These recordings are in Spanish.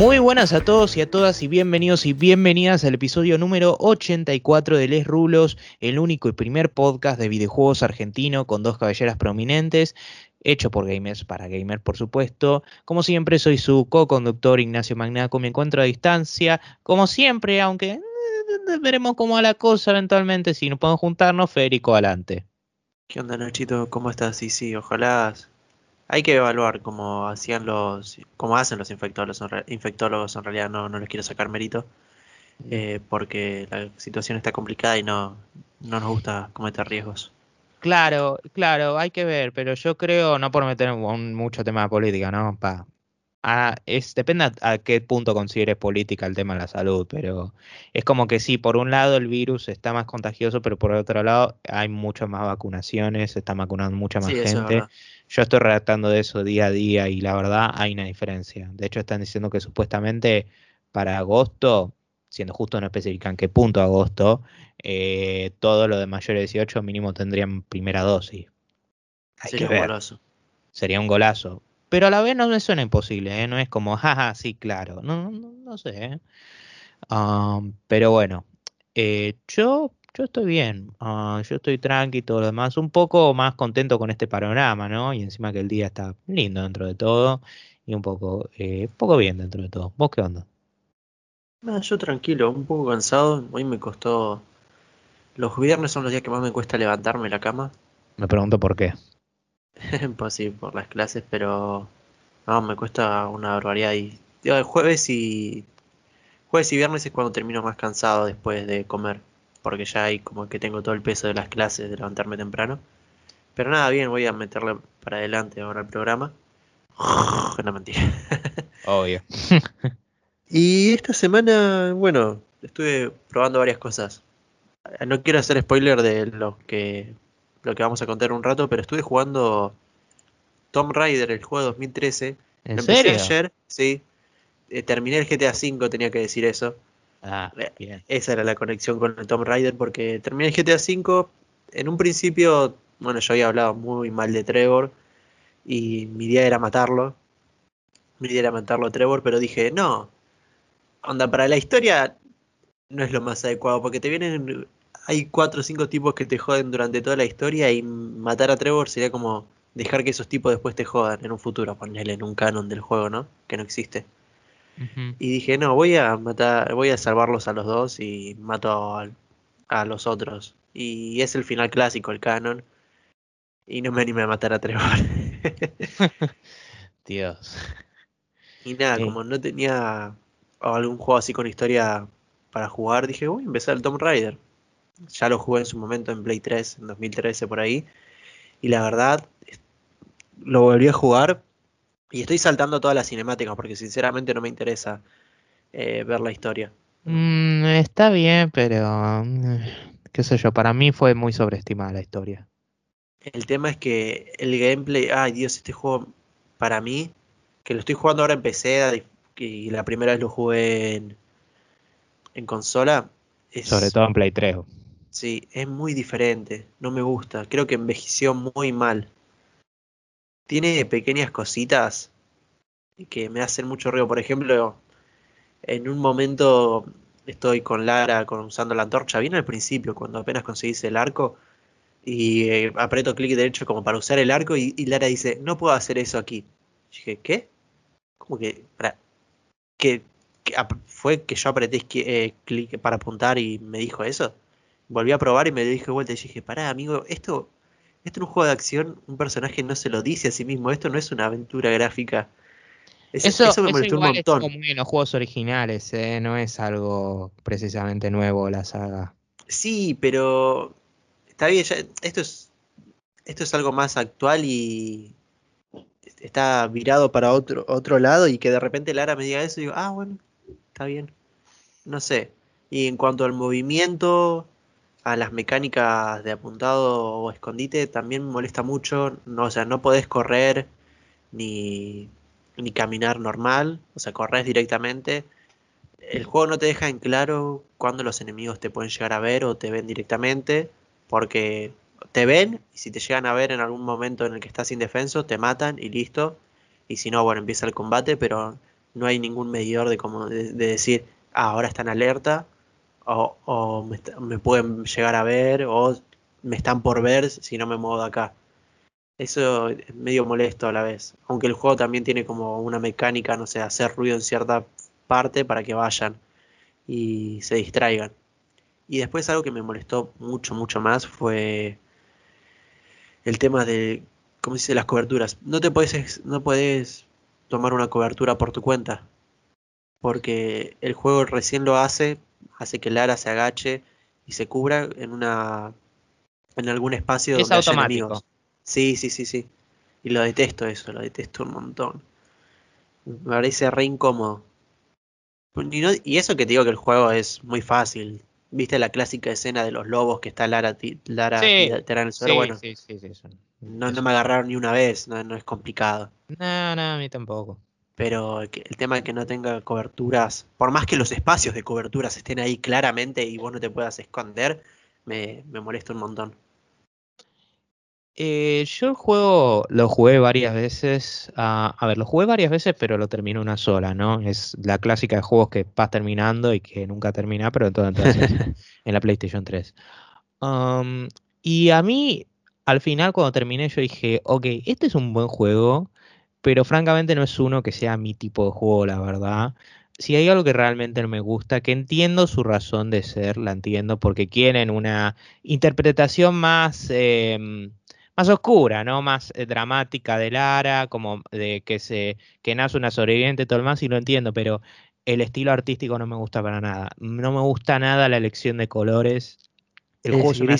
Muy buenas a todos y a todas y bienvenidos y bienvenidas al episodio número 84 de Les Rulos, el único y primer podcast de videojuegos argentino con dos caballeras prominentes, hecho por gamers para gamers por supuesto. Como siempre soy su co-conductor Ignacio Magnaco, me encuentro a distancia, como siempre, aunque eh, veremos cómo va la cosa eventualmente, si nos podemos juntarnos, Federico, adelante. ¿Qué onda Nachito? ¿Cómo estás? Sí, sí, ojalá hay que evaluar cómo hacían los, cómo hacen los infectólogos, infectólogos en realidad no, no les quiero sacar mérito, eh, porque la situación está complicada y no, no nos gusta cometer riesgos. Claro, claro, hay que ver, pero yo creo, no por meter un- mucho tema de política, ¿no? Pa, a- es, depende a, a qué punto consideres política el tema de la salud, pero es como que sí, por un lado el virus está más contagioso, pero por otro lado hay muchas más vacunaciones, se está vacunando mucha más Sí, gente. Yo estoy redactando de eso día a día y la verdad hay una diferencia. De hecho, están diciendo que supuestamente para agosto, siendo justo no especifican qué punto agosto, eh, todo lo de mayores de 18 mínimo tendrían primera dosis. Hay Sería que ver. goloso. Sería un golazo. Pero a la vez no me suena imposible, ¿eh? No es como, jaja, sí, claro. No, no, no sé, ¿eh? Um, pero bueno, eh, yo, yo estoy bien. ah, yo estoy tranqui y todo lo demás. Un poco más contento con este panorama, ¿no? Y encima que el día está lindo dentro de todo. Y un poco, eh, un poco bien dentro de todo. ¿Vos qué onda? Yo tranquilo, un poco cansado, hoy me costó, los viernes son los días que más me cuesta levantarme de la cama, Me pregunto por qué. pues sí, por las clases, pero no, me cuesta una barbaridad y digo, el jueves y jueves y viernes es cuando termino más cansado después de comer, porque ya hay como que tengo todo el peso de las clases de levantarme temprano. Pero nada, bien, voy a meterle para adelante ahora el programa. No mentira. Obvio. Y esta semana, bueno, estuve probando varias cosas. No quiero hacer spoiler de lo que lo que vamos a contar un rato, pero estuve jugando Tomb Raider, el juego de 2013. ¿En Lo empecé serio? ayer, sí. Eh, terminé el GTA V, tenía que decir eso. Ah, Eh, bien. Esa era la conexión con el Tomb Raider, porque terminé el GTA V. En un principio, bueno, yo había hablado muy mal de Trevor y mi idea era matarlo. Mi idea era matarlo a Trevor, pero dije, no, onda, para la historia no es lo más adecuado, porque te vienen, hay cuatro o cinco tipos que te joden durante toda la historia y matar a Trevor sería como dejar que esos tipos después te jodan en un futuro, ponerle en un canon del juego, ¿no? Que no existe. Y dije, no, voy a matar, voy a salvarlos a los dos y mato al- a, los otros. Y es el final clásico, el canon. Y no me animé a matar a Trevor. Dios. Y nada, Sí. como no tenía algún juego así con historia para jugar, dije, voy a empezar el Tomb Raider. Ya lo jugué en su momento en Play 3, en 2013 por ahí. Y la verdad, lo volví a jugar. Y estoy saltando todas las cinemáticas porque sinceramente no me interesa eh, ver la historia. Mm, está bien, pero mm, qué sé yo, para mí fue muy sobreestimada la historia. El tema es que el gameplay, ay Dios, este juego para mí, que lo estoy jugando ahora en PC y la primera vez lo jugué en, en consola, es, Sobre todo en Play 3. sí, es muy diferente, no me gusta, creo que envejeció muy mal. Tiene pequeñas cositas que me hacen mucho ruido, por ejemplo, en un momento estoy con Lara con, usando la antorcha, bien al principio, cuando apenas conseguís el arco. Y eh, aprieto clic derecho como para usar el arco y, y Lara dice, no puedo hacer eso aquí. Yo dije, ¿qué? ¿Cómo que? Para, fue que yo apreté eh, clic para apuntar y me dijo eso. Volví a probar y me dije vuelta y dije, pará, amigo, esto, esto en un juego de acción, un personaje no se lo dice a sí mismo, esto no es una aventura gráfica. Es- Eso, eso me eso molestó un igual montón. estuvo muy en los juegos originales, ¿eh? No es algo precisamente nuevo la saga. Sí, pero está bien, ya- esto es esto es algo más actual y está virado para otro otro lado y que de repente Lara me diga eso y digo, ah, bueno, está bien. No sé. Y en cuanto al movimiento, a las mecánicas de apuntado o escondite, también me molesta mucho. No, o sea, no podés correr ni, ni caminar normal, o sea, corres directamente. El juego no te deja en claro cuándo los enemigos te pueden llegar a ver o te ven directamente, porque te ven y si te llegan a ver en algún momento en el que estás indefenso, te matan y listo. Y si no, bueno, empieza el combate, pero no hay ningún medidor de, como de, decir, ah, ahora está en alerta, o, me, pueden llegar a ver, o me están por ver si no me muevo de acá. Eso es medio molesto a la vez. Aunque el juego también tiene como una mecánica, no sé, hacer ruido en cierta parte para que vayan y se distraigan. Y después algo que me molestó mucho, mucho más fue el tema de, ¿cómo se dice? Las coberturas. No te puedes, no puedes tomar una cobertura por tu cuenta. Porque el juego recién lo hace, hace que Lara se agache y se cubra en una en algún espacio donde haya enemigos. Sí, sí, sí, sí. Y lo detesto eso, lo detesto un montón. Me parece re incómodo. Y, eso que te digo que el juego es muy fácil. ¿Viste la clásica escena de los lobos que está Lara, Lara sí, sí, bueno, sí, sí, no, no, me agarraron ni una vez, no, no es complicado. No, no, a mí tampoco. Pero el tema de que no tenga coberturas, por más que los espacios de coberturas estén ahí claramente y vos no te puedas esconder, me, me molesta un montón. Eh, yo el juego lo jugué varias veces. a ver, lo jugué varias veces, pero lo terminé una sola, ¿no? Es la clásica de juegos que vas terminando y que nunca termina, pero entonces en la PlayStation 3. Um, y a mí, al final, cuando terminé, yo dije, ok, este es un buen juego, pero francamente no es uno que sea mi tipo de juego, la verdad. Si hay algo que realmente no me gusta, que entiendo su razón de ser, la entiendo, porque quieren una interpretación más. Em, más oscura, ¿no? Más eh, dramática de Lara, como de que se que nace una sobreviviente todo el más, y lo entiendo, pero el estilo artístico no me gusta para nada. No me gusta nada la elección de colores. El juego se me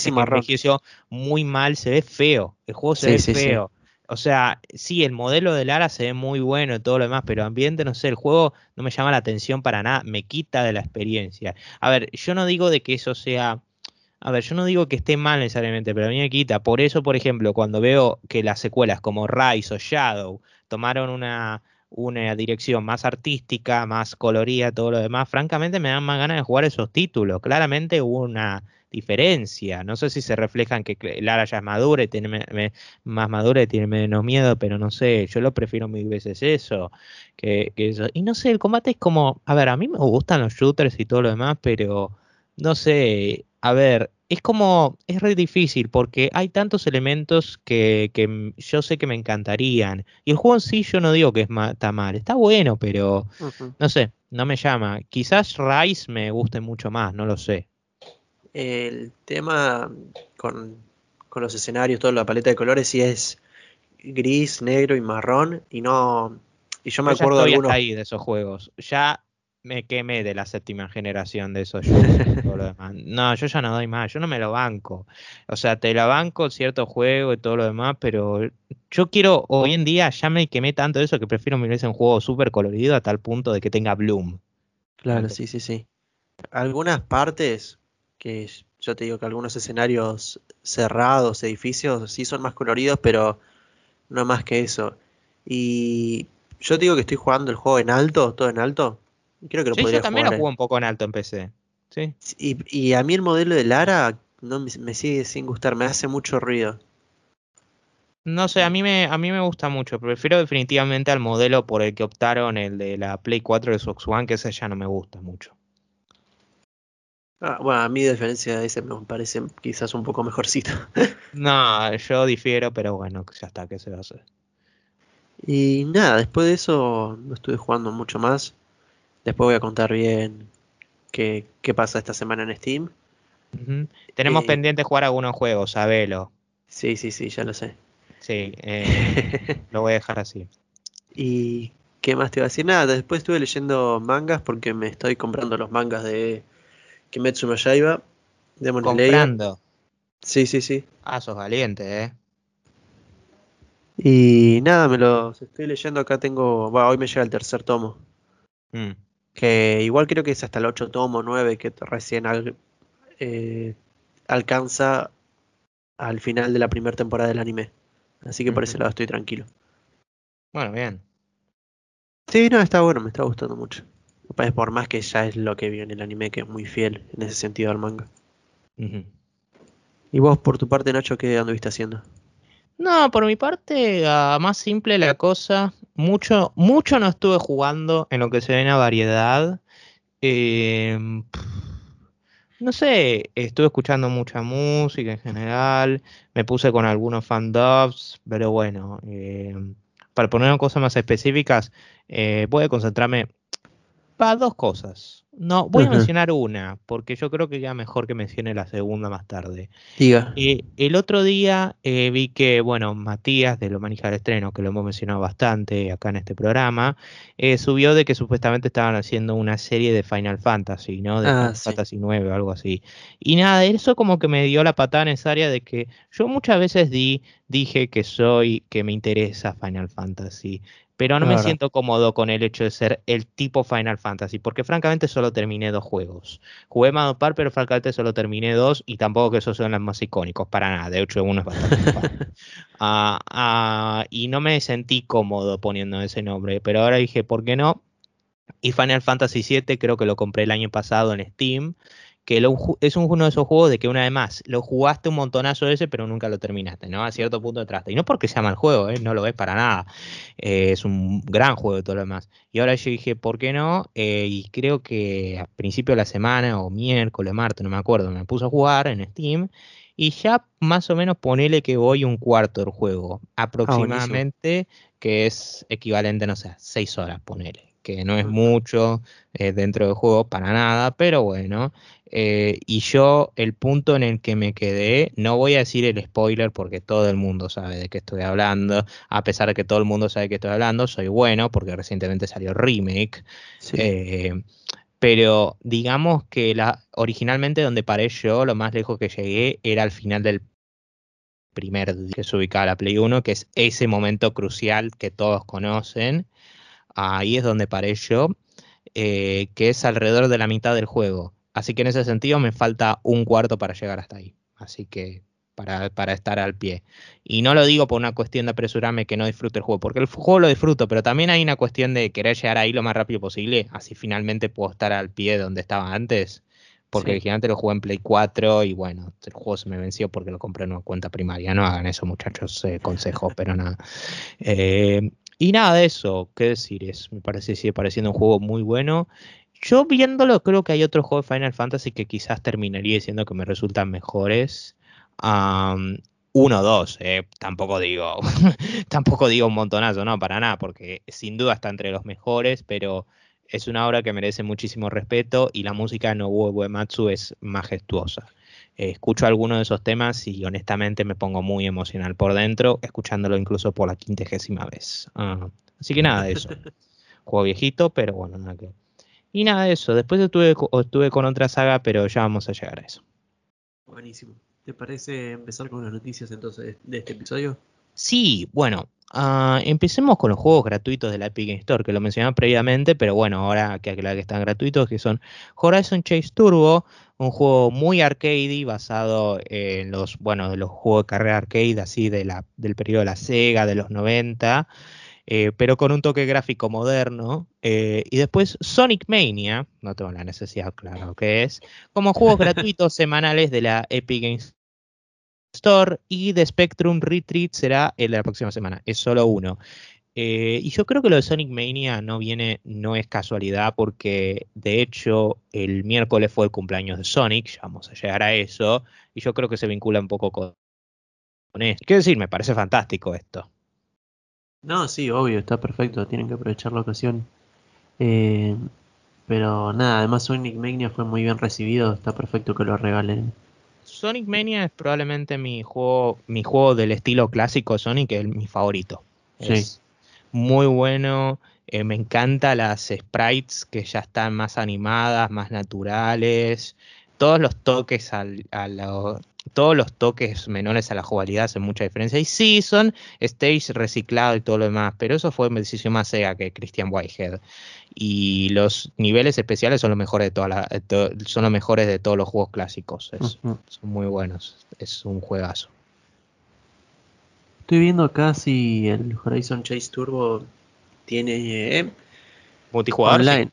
muy mal, se ve feo. El juego se ve feo. O sea, sí, el modelo de Lara se ve muy bueno y todo lo demás, pero ambiente, no sé, el juego no me llama la atención para nada, me quita de la experiencia. A ver, yo no digo de que eso sea a ver, yo no digo que esté mal necesariamente, pero a mí me quita. Por eso, por ejemplo, cuando veo que las secuelas como Rise o Shadow tomaron una, una dirección más artística, más colorida, todo lo demás, francamente me dan más ganas de jugar esos títulos. Claramente hubo una diferencia. No sé si se refleja en que Lara ya es madura y tiene más madura y tiene menos miedo, pero no sé, yo lo prefiero mil veces eso que, que eso. Y no sé, el combate es como, a ver, a mí me gustan los shooters y todo lo demás, pero no sé, a ver, es como, es re difícil porque hay tantos elementos que, que, yo sé que me encantarían. Y el juego en sí yo no digo que es está mal, está bueno, pero no sé, no me llama. Quizás Rise me guste mucho más, no lo sé. El tema con, con los escenarios, toda la paleta de colores, sí es gris, negro y marrón. Y no. Y yo me acuerdo de algunos. ahí de esos juegos. Ya me quemé de la séptima generación de esos No, yo ya no doy más, yo no me lo banco. O sea, te la banco cierto juego y todo lo demás, pero yo quiero, hoy en día ya me quemé tanto de eso que prefiero mirarse un juego súper colorido a tal punto de que tenga Bloom. Claro, sí, sí, sí. Algunas partes, que yo te digo que algunos escenarios cerrados, edificios, sí son más coloridos, pero no más que eso. Y yo te digo que estoy jugando el juego en alto, todo en alto Creo que lo yo también lo juego un poco en alto en PC. Sí. Y, a mí el modelo de Lara no me, sigue sin gustar, me hace mucho ruido. No sé, a mí me a mí me gusta mucho, prefiero definitivamente al modelo por el que optaron el de la Play 4 de Xbox One, que ese ya no me gusta mucho. Ah, bueno, a mí de diferencia de ese me parece quizás un poco mejorcito. no, yo difiero, pero bueno, ya está, ¿qué se va a hacer? Y nada, después de eso no estuve jugando mucho más. Después voy a contar bien qué, qué pasa esta semana en Steam. Tenemos eh, pendiente jugar algunos juegos, sabelo. Sí, sí, sí, ya lo sé. Sí, eh, lo voy a dejar así. ¿Y qué más te iba a decir? Nada, después estuve leyendo mangas porque me estoy comprando los mangas de Kimetsu no Yaiba. Demon ¿Comprando? Sí, sí, sí. Ah, sos valiente, eh. Y nada, me los estoy leyendo. Acá tengo. hoy me llega el tercer tomo. Mm que igual creo que es hasta el 8 tomo 9 que recién eh, alcanza al final de la primera temporada del anime. Así que por ese lado estoy tranquilo. Bueno, bien. Sí, no, está bueno, me está gustando mucho. Por más que ya es lo que vi en el anime, que es muy fiel en ese sentido al manga. ¿Y vos, por tu parte, Nacho, qué anduviste haciendo? No, por mi parte, más simple la cosa. mucho, mucho no estuve jugando en lo que se ve en la variedad. Eh, no sé, estuve escuchando mucha música en general, me puse con algunos fan dubs, pero bueno, eh, para poner cosas más específicas, eh, voy a concentrarme para dos cosas. No, voy a mencionar una, porque yo creo que ya mejor que mencione la segunda más tarde. Diga. Eh, el otro día eh, vi que, bueno, Matías de Lo Manija del Estreno, que lo hemos mencionado bastante acá en este programa, eh, subió de que supuestamente estaban haciendo una serie de Final Fantasy, ¿no? De Ah, Final sí. Fantasy 9 o algo así. Y nada, eso como que me dio la patada necesaria de que yo muchas veces di, dije que soy, que me interesa Final Fantasy. Pero no me siento cómodo con el hecho de ser el tipo Final Fantasy, porque francamente solo terminé dos juegos. Jugué Mado Par, pero francamente solo terminé dos y tampoco que esos son los más icónicos, para nada. De hecho, uno es bastante ah, y no me sentí cómodo poniendo ese nombre, pero ahora dije, ¿por qué no? Y Final Fantasy VII creo que lo compré el año pasado en Steam, que lo es un- uno de esos juegos de que una vez más, lo jugaste un montonazo ese, pero nunca lo terminaste, ¿no? A cierto punto entraste. Y no porque sea mal juego, ¿eh? No lo ves para nada. Eh, es un gran juego y todo lo demás. Y ahora yo dije, ¿por qué no? Eh, y creo que a principio de la semana, o miércoles, martes, no me acuerdo, me puse a jugar en Steam. Y ya más o menos ponele que voy un cuarto del juego, aproximadamente, que es equivalente, no sé, seis horas, ponele, que no es mucho eh, dentro del juego para nada, pero bueno. Eh, y yo, el punto en el que me quedé, no voy a decir el spoiler porque todo el mundo sabe de qué estoy hablando, a pesar de que todo el mundo sabe de qué estoy hablando, soy bueno porque recientemente salió remake. Sí. Eh, pero digamos que la, originalmente donde paré yo, lo más lejos que llegué era al final del primer día que se ubicaba la Play 1, que es ese momento crucial que todos conocen. Ahí es donde paré yo, eh, que es alrededor de la mitad del juego. Así que en ese sentido me falta un cuarto para llegar hasta ahí. Así que para, para estar al pie. Y no lo digo por una cuestión de apresurarme que no disfrute el juego, porque el juego lo disfruto, pero también hay una cuestión de querer llegar ahí lo más rápido posible, así finalmente puedo estar al pie donde estaba antes. Porque Sí. originalmente lo jugué en Play 4 y bueno, el juego se me venció porque lo compré en una cuenta primaria. No hagan eso, muchachos, eh, consejo, pero nada. Eh, y nada de eso, qué decir, es, me parece, sigue pareciendo un juego muy bueno. Yo viéndolo, creo que hay otros juegos de Final Fantasy que quizás terminaría diciendo que me resultan mejores. Am, uno o dos, eh, tampoco digo, tampoco digo un montonazo, no, para nada, porque sin duda está entre los mejores, pero es una obra que merece muchísimo respeto y la música de Nobuo Uematsu es majestuosa. Escucho algunos de esos temas y honestamente me pongo muy emocional por dentro, escuchándolo incluso por la quintagésima vez. Ah, así que nada de eso. Juego viejito, pero bueno, nada que. Y nada de eso. Después estuve, estuve con otra saga, pero ya vamos a llegar a eso. Buenísimo. ¿Te parece empezar con las noticias entonces de este episodio? Sí, bueno, ah, empecemos con los juegos gratuitos de la Epic Store, que lo mencionaba previamente, pero bueno, ahora que aclarar que están gratuitos, que son Horizon Chase Turbo, un juego muy arcade basado en los, bueno, los juegos de carrera arcade, así de la, del periodo de la Sega, de los 90, eh, pero con un toque gráfico moderno. eh, y después Sonic Mania, no tengo la necesidad, claro que es, como juegos gratuitos semanales de la Epic Games Store y de Spectrum Retreat será el de la próxima semana. Es solo uno. Eh, y yo creo que lo de Sonic Mania no viene, no es casualidad, porque de hecho el miércoles fue el cumpleaños de Sonic, ya vamos a llegar a eso, y yo creo que se vincula un poco con, con esto. Quiero decir, me parece fantástico esto. No, sí, obvio, está perfecto, tienen que aprovechar la ocasión. Eh, pero nada, además Sonic Mania fue muy bien recibido, está perfecto que lo regalen. Sonic Mania es probablemente mi juego, mi juego del estilo clásico Sonic, es mi favorito. Sí. Es muy bueno. eh, me encanta las sprites que ya están más animadas, más naturales. Todos los toques al, a lo- todos los toques menores a la jugabilidad hacen mucha diferencia. Y sí, son stage reciclado y todo lo demás, pero eso fue una decisión más Sega que Christian Whitehead. Y los niveles especiales son los mejores de todas las- de to- son los mejores de todos los juegos clásicos. Es- son muy buenos. Es un juegazo. Estoy viendo acá si el Horizon Chase Turbo tiene eh, Multijugador. online. Sí.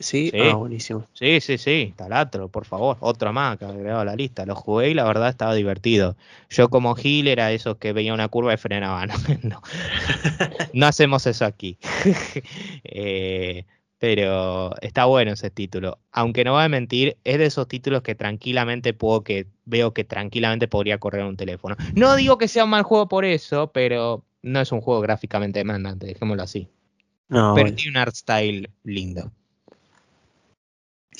Sí, Sí. ah, buenísimo. Sí, sí, sí, talatro, por favor, otro más que agregado a la lista. Lo jugué y la verdad estaba divertido. Yo como Gil era esos que veía una curva y frenaba. No, no, hacemos eso aquí. Eh, pero está bueno ese título. Aunque no voy a mentir, es de esos títulos que tranquilamente puedo que veo que tranquilamente podría correr un teléfono. No digo que sea un mal juego por eso, pero no es un juego gráficamente demandante, dejémoslo así. No, Pero bueno. tiene un art style lindo.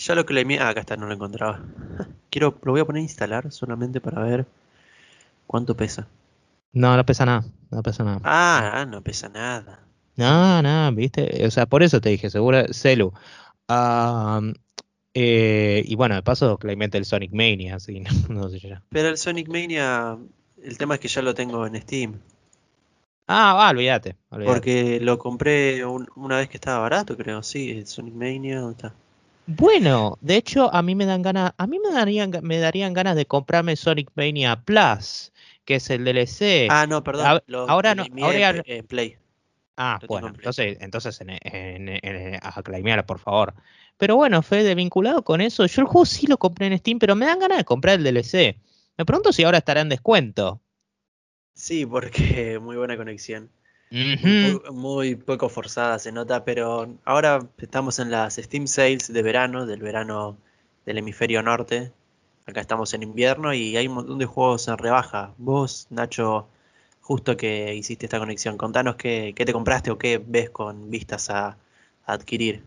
Ya lo que le ah, acá está, no lo encontraba. Quiero, lo voy a poner a instalar solamente para ver cuánto pesa. No, no pesa nada, no pesa nada. Ah, no pesa nada. No, no, viste, o sea, por eso te dije, seguro, Celu. Eh, y bueno, de paso, claramente el Sonic Mania, así, no, no sé ya. Pero el Sonic Mania, el tema es que ya lo tengo en Steam. Ah, va, olvídate, olvídate. Porque lo compré un- una vez que estaba barato, creo. Sí, el Sonic Mania, ¿dónde está? Bueno, de hecho, a mí me dan ganas, a mí me darían, me darían ganas de comprarme Sonic Mania Plus, que es el DLC. Ah, no, perdón. a- lo ahora no- ahora en, Play-. Ah, Lo bueno, en Play. entonces, entonces en, en, por favor. Pero bueno, Fede, vinculado con eso, yo el juego sí lo compré en Steam, pero me dan ganas de comprar el DLC. Me pregunto si ahora estará en descuento. Sí, porque muy buena conexión. Muy, poco forzada se nota, pero ahora estamos en las Steam Sales de verano, del verano del hemisferio norte. Acá estamos en invierno y hay un montón de juegos en rebaja. Vos, Nacho, justo que hiciste esta conexión, contanos qué, qué te compraste o qué ves con vistas a, a adquirir.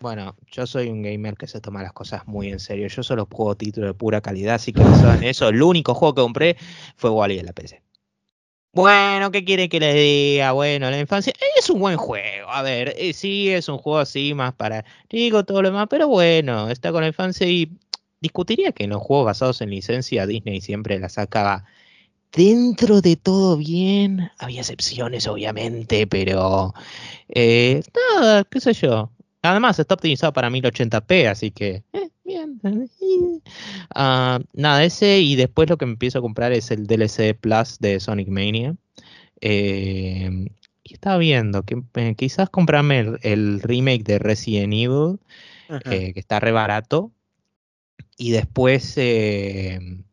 Bueno, yo soy un gamer que se toma las cosas muy en serio. Yo solo juego títulos de pura calidad, así que en eso, el único juego que compré fue Wally en la PC. Bueno, ¿qué quiere que le diga? Bueno, la infancia es un buen juego. A ver, eh, sí, es un juego así más para, digo todo lo demás, pero bueno, está con la infancia y discutiría que en los juegos basados en licencia Disney siempre la sacaba dentro de todo bien. Había excepciones, obviamente, pero eh, nada, qué sé yo. Además, está optimizado para 1080p, así que, eh, bien. Ah, nada, ese y después lo que me empiezo a comprar es el DLC Plus de Sonic Mania. Eh, y estaba viendo que eh, quizás comprarme el, el remake de Resident Evil, eh, que está re barato. Y después Final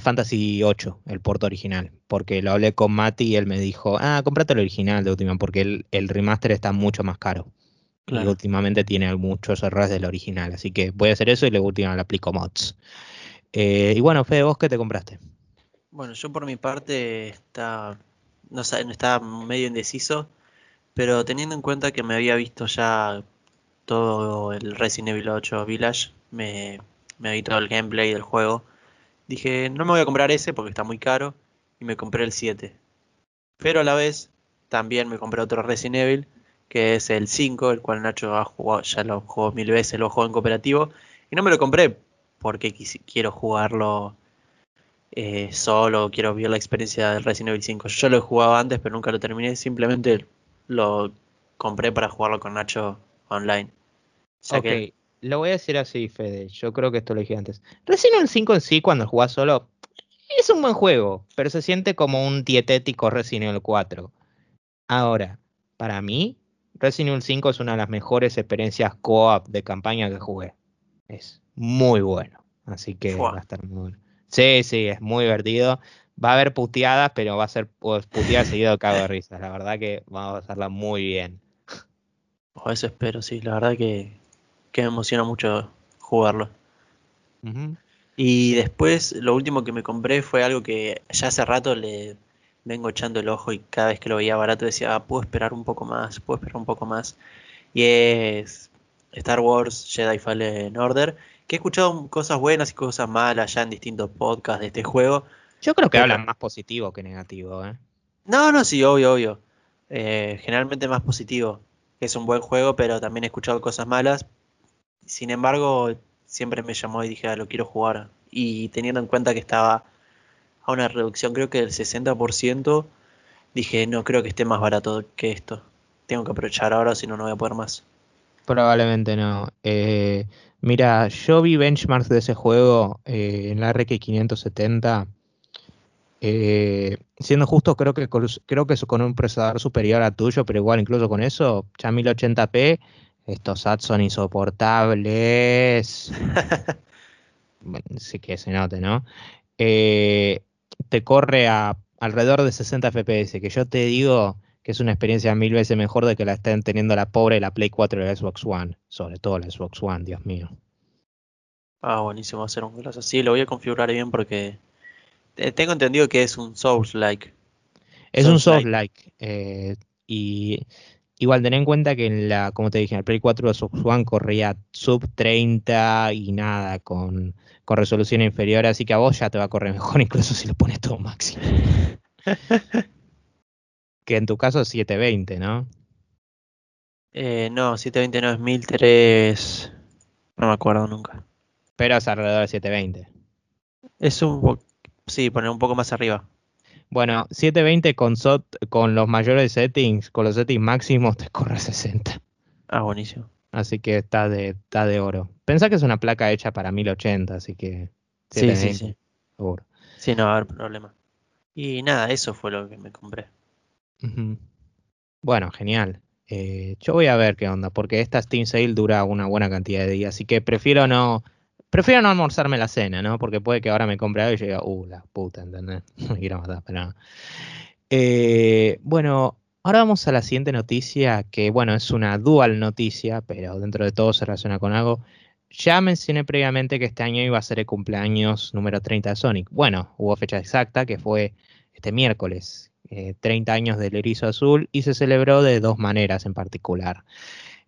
Fantasy VIII, el porto original. Porque lo hablé con Mati y él me dijo, ah, cómprate el original de última, porque el, el remaster está mucho más caro. Y últimamente tiene muchos errores del original. Así que voy a hacer eso y luego última le aplico mods. Eh, y bueno, Fede, ¿vos qué te compraste? Bueno, yo por mi parte está, no sé, estaba medio indeciso, pero teniendo en cuenta que me había visto ya todo el Resident Evil 8 Village, me, me vi todo el gameplay del juego, dije, no me voy a comprar ese porque está muy caro, y me compré el 7. Pero a la vez, también me compré otro Resident Evil, que es el 5, el cual Nacho ha jugado, ya lo jugó mil veces, lo jugó en cooperativo, y no me lo compré porque quiero jugarlo eh, solo, quiero vivir la experiencia del Resident Evil 5. Yo lo he jugado antes, pero nunca lo terminé. Simplemente lo compré para jugarlo con Nacho online. O sea ok, que, lo voy a decir así, Fede. Yo creo que esto lo dije antes. Resident Evil 5 en sí, cuando jugás solo, es un buen juego, pero se siente como un dietético Resident Evil 4. Ahora, para mí, Resident Evil 5 es una de las mejores experiencias co-op de campaña que jugué. Es muy bueno. Así que va a estar muy bueno. Sí, sí, es muy divertido. Va a haber puteadas, pero va a ser puteadas seguido de cago de risas. La verdad que vamos a hacerla muy bien. o eso espero, sí. La verdad que, que me emociona mucho jugarlo. Y después, lo último que me compré fue algo que ya hace rato le vengo echando el ojo y cada vez que lo veía barato decía, "Ah, puedo esperar un poco más, puedo esperar un poco más. Y es Star Wars Jedi Fallen Order, que he escuchado cosas buenas y cosas malas ya en distintos podcasts de este juego. Yo creo que Pero- hablan más positivo que negativo, ¿eh? No, no, sí, obvio, obvio. Eh, generalmente más positivo. Es un buen juego, pero también he escuchado cosas malas. Sin embargo, siempre me llamó y dije, ah, lo quiero jugar. Y teniendo en cuenta que estaba a una reducción, creo que del 60%, dije, no creo que esté más barato que esto. Tengo que aprovechar ahora, si no, no voy a poder más. Probablemente no. Eh, mira, yo vi benchmarks de ese juego eh, en la RX 570. Eh, siendo justo, creo que, creo que con un procesador superior a tuyo, pero igual incluso con eso, ya 1080p estos ads son insoportables. bueno, sí que se note, ¿no? Eh, te corre a alrededor de 60 FPS, que yo te digo que es una experiencia mil veces mejor de que la estén teniendo la pobre la Play 4 y la Xbox One, sobre todo la Xbox One, Dios mío. Ah, buenísimo hacer un gloss así, lo voy a configurar bien porque tengo entendido que es un Souls-like. Es un Souls-like. Eh, y igual ten en cuenta que en la, como te dije, en el Play 4 de Xbox One corría sub 30 y nada, con, con resolución inferior, así que a vos ya te va a correr mejor incluso si lo pones todo máximo. que en tu caso es 720, ¿no? Eh, no, 720 no es 1003. No me acuerdo nunca. Pero es alrededor de 720. Es un sí, poner un poco más arriba. Bueno, 720 con, con los mayores settings, con los settings máximos, te corre 60. Ah, buenísimo. Así que está de, está de oro. Pensá que es una placa hecha para 1080, así que. Sí, sí, sí. Seguro. Sí, no va a haber problema. Y nada, eso fue lo que me compré. Bueno, genial. Eh, yo voy a ver qué onda, porque esta Steam Sale dura una buena cantidad de días, así que prefiero no, prefiero no almorzarme la cena, ¿no? Porque puede que ahora me compre algo y yo uh, la puta, ¿entendés? me quiero matar, pero eh, bueno, ahora vamos a la siguiente noticia, que bueno, es una dual noticia, pero dentro de todo se relaciona con algo. Ya mencioné previamente que este año iba a ser el cumpleaños número 30 de Sonic. Bueno, hubo fecha exacta, que fue este miércoles, 30 eh, años del erizo azul y se celebró de dos maneras en particular.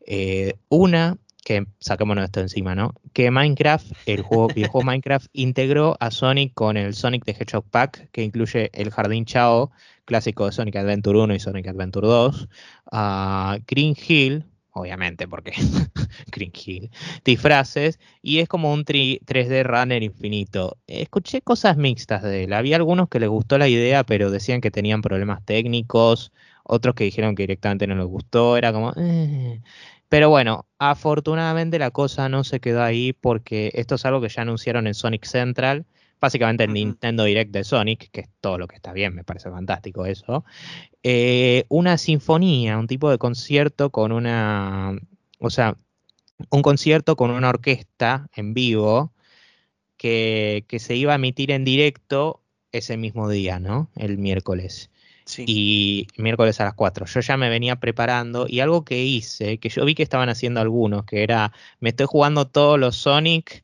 Eh, una, que saquémonos esto encima, ¿no? Que Minecraft, el juego viejo Minecraft, integró a Sonic con el Sonic the Hedgehog Pack, que incluye el Jardín Chao, clásico de Sonic Adventure 1 y Sonic Adventure 2, a Green Hill, obviamente, porque Green Hill, disfraces, y es como un 3D runner infinito. Escuché cosas mixtas de él. Había algunos que les gustó la idea, pero decían que tenían problemas técnicos, otros que dijeron que directamente no les gustó, era como... Eh". Pero bueno, afortunadamente la cosa no se quedó ahí porque esto es algo que ya anunciaron en Sonic Central básicamente el Nintendo Direct de Sonic, que es todo lo que está bien, me parece fantástico eso, eh, una sinfonía, un tipo de concierto con una, o sea, un concierto con una orquesta en vivo que, se iba a emitir en directo ese mismo día, ¿no? El miércoles. Sí. Y miércoles a las 4. Yo ya me venía preparando y algo que hice, que yo vi que estaban haciendo algunos, que era, me estoy jugando todos los Sonic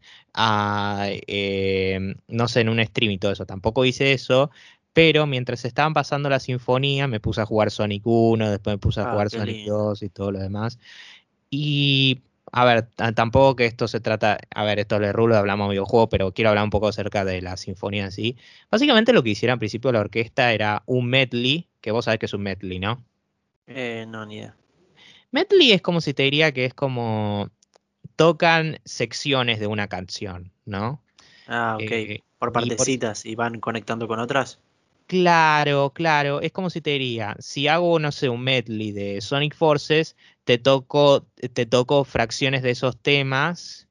eh, no sé, en un stream y todo eso. Tampoco hice eso, pero mientras estaban pasando la sinfonía me puse a jugar Sonic 1, después me puse a ah, jugar Sonic 2 y todo lo demás. Y a ver, tampoco que esto se trata, a ver, esto le rulo, hablamos de videojuego, pero quiero hablar un poco acerca de la sinfonía en sí. Básicamente lo que hicieron al principio la orquesta era un medley, que vos sabés que es un medley, ¿no? Eh, no, ni idea. Medley es como si te diría que es como tocan secciones de una canción, ¿no? Ah, ok. Eh, por partecitas y, van conectando con otras. Claro, claro. Es como si te diría, si hago, no sé, un medley de Sonic Forces, te toco, te toco fracciones de esos temas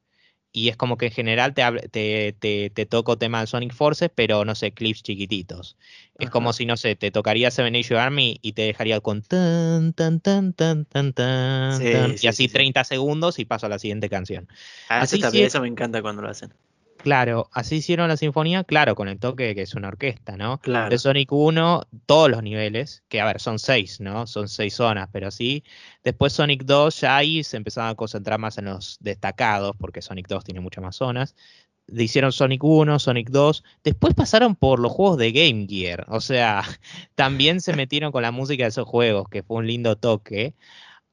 y es como que en general te, te, te, toco temas de Sonic Forces, pero no sé, clips chiquititos. Es como si, no sé, te tocaría Seven Age Army y te dejaría con tan, tan, tan, tan, tan, tan, y así 30 segundos y paso a la siguiente canción. Ah, así eso me encanta cuando lo hacen. Claro, así hicieron la sinfonía, claro, con el toque que es una orquesta, ¿no? Claro. De Sonic 1, todos los niveles, que a ver, son seis, ¿no? Son seis zonas, pero sí. Después Sonic 2, ya ahí se empezaron a concentrar más en los destacados, porque Sonic 2 tiene muchas más zonas. Hicieron Sonic 1, Sonic 2, después pasaron por los juegos de Game Gear, o sea, también se metieron con la música de esos juegos, que fue un lindo toque.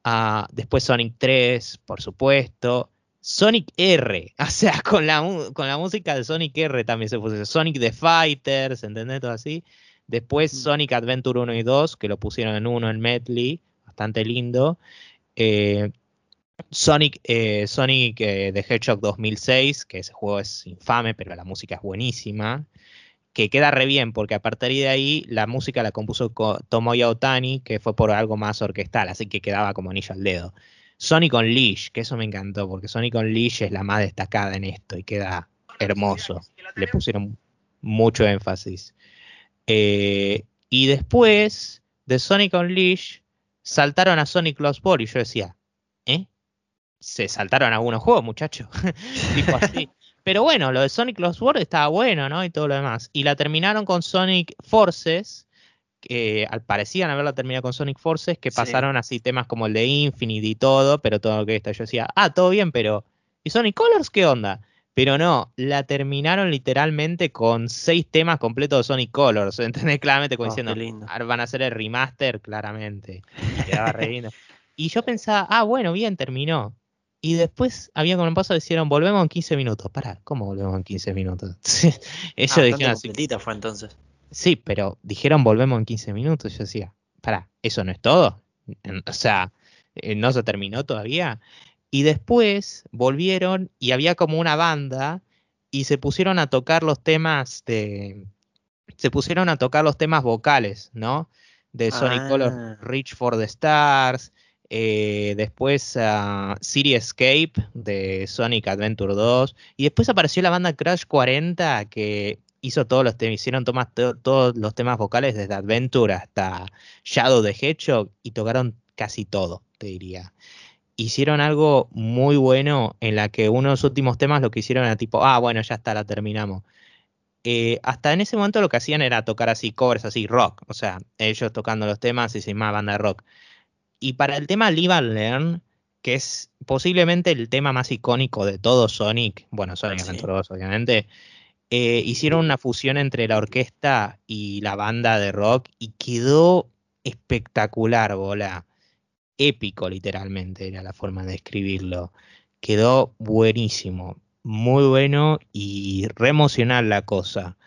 Ah, después Sonic 3, por supuesto. Sonic R, o sea, con la, con la música de Sonic R también se puso Sonic the Fighters, ¿entendés? Todo así. Después mm. Sonic Adventure 1 y 2, que lo pusieron en uno en medley, bastante lindo. Eh, Sonic, eh, Sonic eh, The Hedgehog 2006, que ese juego es infame, pero la música es buenísima. Que queda re bien, porque a partir de ahí la música la compuso Tomoya Otani, que fue por algo más orquestal, así que quedaba como anillo al dedo. Sonic on Leash, que eso me encantó, porque Sonic on Leash es la más destacada en esto y queda hermoso. Le pusieron mucho énfasis. Eh, y después de Sonic on Leash saltaron a Sonic Lost Ball y yo decía, ¿eh? se saltaron algunos juegos, muchachos. tipo así. Pero bueno, lo de Sonic Lost World estaba bueno, ¿no? Y todo lo demás. Y la terminaron con Sonic Forces, que al parecían haberla terminado con Sonic Forces, que Sí. pasaron así temas como el de Infinite y todo, pero todo lo que está. Yo decía, ah, todo bien, pero. ¿Y Sonic Colors qué onda? Pero no, la terminaron literalmente con seis temas completos de Sonic Colors. ¿Entendés? Claramente como Oh, diciendo, lindo. "Ah, van a hacer el remaster, claramente. Y quedaba re lindo. Y yo pensaba, ah, bueno, bien, terminó. Y después había con un paso dijeron, volvemos en 15 minutos. Pará, ¿cómo volvemos en 15 minutos? Ellos Ah, dijeron así. fue entonces. Sí, pero dijeron volvemos en 15 minutos. Yo decía, pará, ¿eso no es todo? O sea, eh, ¿no se terminó todavía? Y después volvieron y había como una banda y se pusieron a tocar los temas de... Se pusieron a tocar los temas vocales, ¿no? De Sonic Ah. Color Reach for the Stars. eh, después ah, City Escape de Sonic Adventure 2. Y después apareció la banda Crash 40 que hizo todos los temas, hicieron tomas- to- todos los temas vocales desde Adventure hasta Shadow the Hedgehog y tocaron casi todo, te diría. Hicieron algo muy bueno en la que uno de los últimos temas lo que hicieron era tipo, ah, bueno, ya está, la terminamos. Eh, hasta en ese momento lo que hacían era tocar así, covers así, rock, o sea, ellos tocando los temas y sin más banda de rock. Y para el tema Live and Learn, que es posiblemente el tema más icónico de todo Sonic, bueno, Sonic Sí. Adventure 2, obviamente, eh, hicieron una fusión entre la orquesta y la banda de rock y quedó espectacular, bola. Épico, literalmente, era la forma de escribirlo. Quedó buenísimo, muy bueno y re emocional la cosa.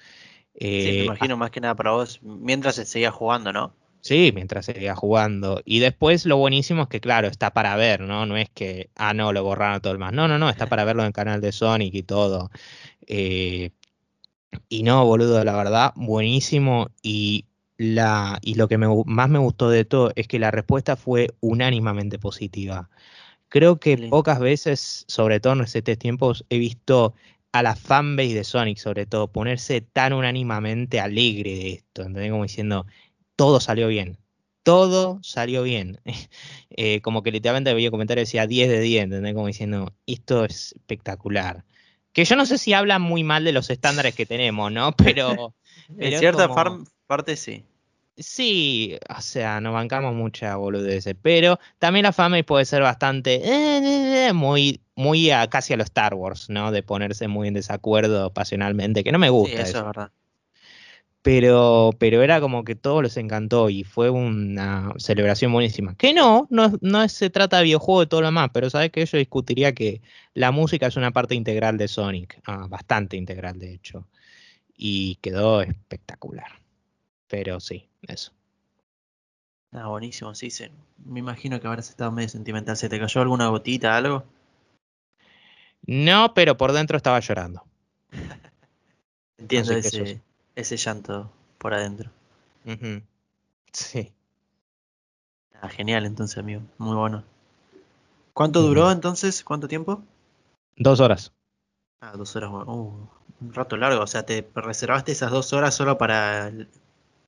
Sí, me Eh, imagino más que nada para vos, mientras se seguía jugando, ¿no? Sí, mientras seguía jugando. Y después lo buenísimo es que, claro, está para ver, ¿no? No es que, ah, no, lo borraron todo el más. No, no, no, está para verlo en el canal de Sonic y todo. Eh, y no, boludo, la verdad, buenísimo. Y, la, y lo que me más me gustó de todo es que la respuesta fue unánimamente positiva. Creo que pocas veces, sobre todo en estos tiempos, he visto a la fanbase de Sonic, sobre todo, ponerse tan unánimemente alegre de esto, ¿entendés? Como diciendo, todo salió bien. Todo salió bien. Eh, como que literalmente había comentarios decía 10 de 10, ¿entendés? Como diciendo, esto es espectacular. Que yo no sé si habla muy mal de los estándares que tenemos, ¿no? Pero, pero En cierta como- parte sí. Sí, o sea, nos bancamos mucha boludeces, pero también la fanbase puede ser bastante eh, eh, eh, muy, muy a, casi a los Star Wars, ¿no? De ponerse muy en desacuerdo pasionalmente, que no me Sí, gusta eso eso. es verdad. Pero, pero era como que todo les encantó y fue una celebración buenísima. Que no, no, no se trata de videojuego y todo lo demás, pero sabes que yo discutiría que la música es una parte integral de Sonic, ah, bastante integral de hecho, y quedó espectacular. Pero sí, eso. Ah, buenísimo, sí, sí. Me imagino que habrás estado medio sentimental. ¿Se te cayó alguna gotita, algo? No, pero por dentro estaba llorando. Entiendo ese, ese llanto por adentro. Sí. Ah, genial, entonces, amigo. Muy bueno. ¿Cuánto duró entonces? ¿Cuánto tiempo? Dos horas. Ah, dos horas. uh, un rato largo. O sea, te reservaste esas dos horas solo para. el-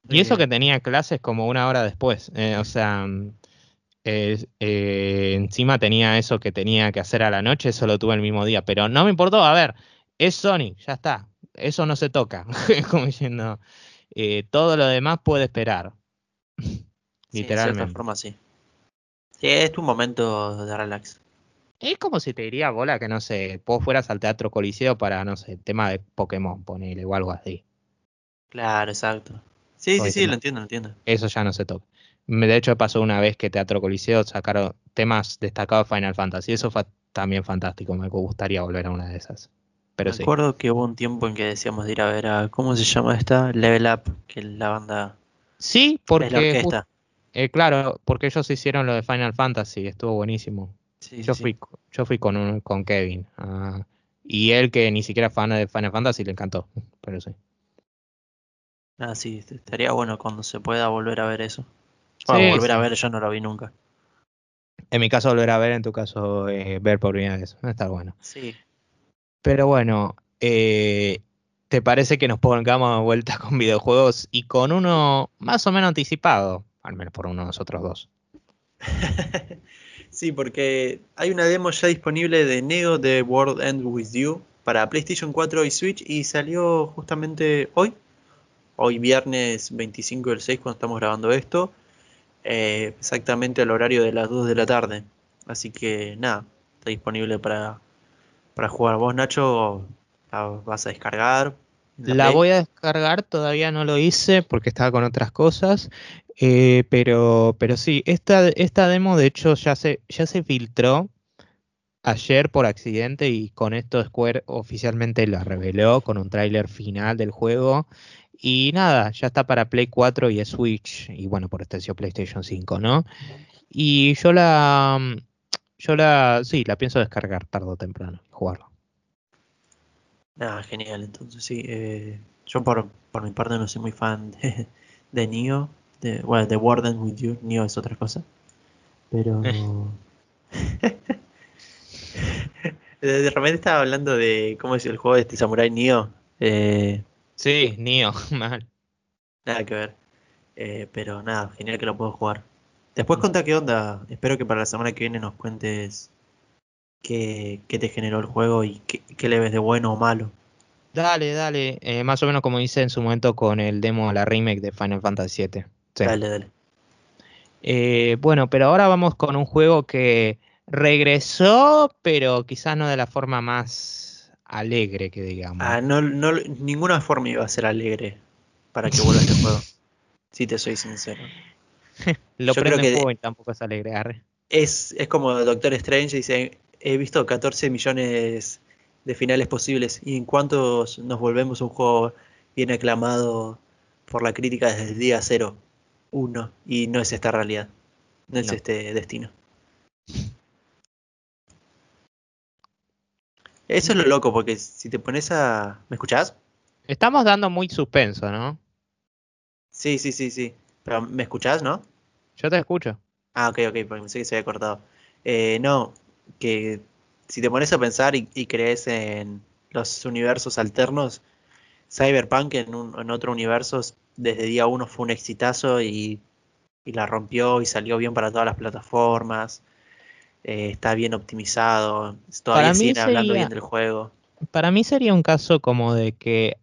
Y eso eh, que tenía clases como una hora después. eh, o sea, mm, eh, eh, encima tenía eso que tenía que hacer a la noche, eso lo tuve el mismo día. Pero no me importó, a ver, es Sonic, ya está. Eso no se toca. Como diciendo, eh, todo lo demás puede esperar. sí, de Literalmente. cierta forma, sí. Sí, es tu momento de relax. Es como si te diría, bola, que no sé, vos fueras al Teatro Coliseo para, no sé, tema de Pokémon, ponele, o algo así. Claro, exacto. Sí, sí, sí, lo entiendo, lo entiendo. Eso ya no se toca. De hecho, pasó una vez que Teatro Coliseo sacaron temas destacados de Final Fantasy. Eso fue también fantástico. Me gustaría volver a una de esas. Pero Me sí. acuerdo que hubo un tiempo en que decíamos de ir a ver a. ¿Cómo se llama esta? Level Up, que es la banda. Sí, es la porque. orquesta. eh, claro, porque ellos hicieron lo de Final Fantasy. Estuvo buenísimo. Sí, Yo sí, fui, yo fui con, un- con Kevin. ah, y él, que ni siquiera es fan de Final Fantasy, le encantó. Pero sí. Ah, sí, est- estaría bueno cuando se pueda volver a ver eso. Bueno, Sí, volver a ver, yo no lo vi nunca. En mi caso, volver a ver. En tu caso, eh, ver por primera vez. Estar bueno. Sí. Pero bueno, eh, ¿te parece que nos pongamos de vuelta con videojuegos y con uno más o menos anticipado? Al menos por uno de nosotros dos. Sí, porque hay una demo ya disponible de Neo de World End With You para PlayStation 4 y Switch y salió justamente hoy, hoy viernes 25 del 6 cuando estamos grabando esto, eh, exactamente al horario de las 2 de la tarde. Así que nada, está disponible para, para jugar. Vos Nacho, la vas a descargar. La voy a descargar, todavía no lo hice porque estaba con otras cosas. Eh, pero, pero sí, esta, esta demo de hecho ya se, ya se filtró ayer por accidente y con esto Square oficialmente la reveló con un tráiler final del juego. Y nada, ya está para Play 4 y Switch y bueno, por extensión PlayStation 5, ¿no? Y yo la, yo la, sí, la pienso descargar tarde o temprano, jugarlo. Ah, genial, entonces sí. Eh, yo por, por mi parte no soy muy fan de, de Neo, de, bueno, de Warden With You, Neo es otra cosa. Pero... de repente estaba hablando de cómo es el juego de este Samurai Neo. Eh, sí, Neo, mal. Nada que ver. Eh, pero nada, genial que lo puedo jugar. Después contá qué onda. Espero que para la semana que viene nos cuentes qué, qué te generó el juego y qué, qué, le ves de bueno o malo. Dale, dale. Eh, más o menos como hice en su momento con el demo, la remake de Final Fantasy VII. Sí. Dale, dale. Eh, bueno, pero ahora vamos con un juego que regresó, pero quizás no de la forma más alegre que digamos. Ah, no, no, ninguna forma iba a ser alegre para que vuelva este juego. Si te soy sincero. Lo Yo creo que tampoco es alegre. Es, es como Doctor Strange dice, he visto 14 millones de finales posibles y en cuántos nos volvemos un juego bien aclamado por la crítica desde el día cero, uno, y no es esta realidad, no es este destino. Eso es lo loco, porque si te pones a... ¿Me escuchás? Estamos dando muy suspenso, ¿no? Sí, sí, sí, sí. Pero ¿me escuchás, no? Yo te escucho. Ah, ok, ok, porque pensé que se había cortado. Eh, no, que si te pones a pensar y, crees en los universos alternos, Cyberpunk en, un, en otro universo desde día uno fue un exitazo y, y la rompió y salió bien para todas las plataformas. Eh, está bien optimizado, todavía siguen hablando bien del juego. Para mí sería un caso como de que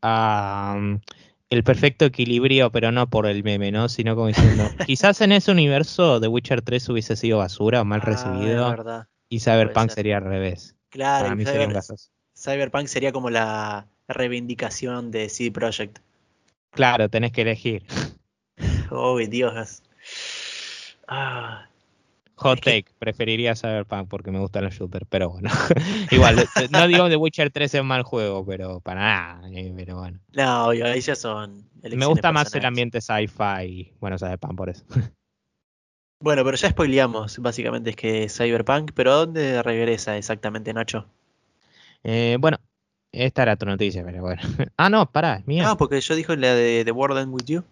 el perfecto equilibrio, pero no por el meme, ¿no? Sino como diciendo, quizás en ese universo The Witcher 3 hubiese sido basura o mal ah, recibido y Cyberpunk sería al revés. Claro, Para mí sería un caso. Cyberpunk sería como la reivindicación de CD Projekt. Claro, tenés que elegir. Oh, Dios. Ah, Hot take, preferiría Cyberpunk porque me gustan los shooters, pero bueno. Igual, no digo The Witcher 3 es un mal juego, pero para nada, eh, pero bueno. No, obvio, ahí ya son. Me gusta más el ambiente sci-fi, bueno, Cyberpunk por eso. Bueno, pero ya spoileamos, básicamente es que Cyberpunk, pero ¿a dónde regresa exactamente, Nacho? Eh, bueno, esta era tu noticia, pero bueno. ah, no, pará, es mía. Ah, porque yo dije la de The World With You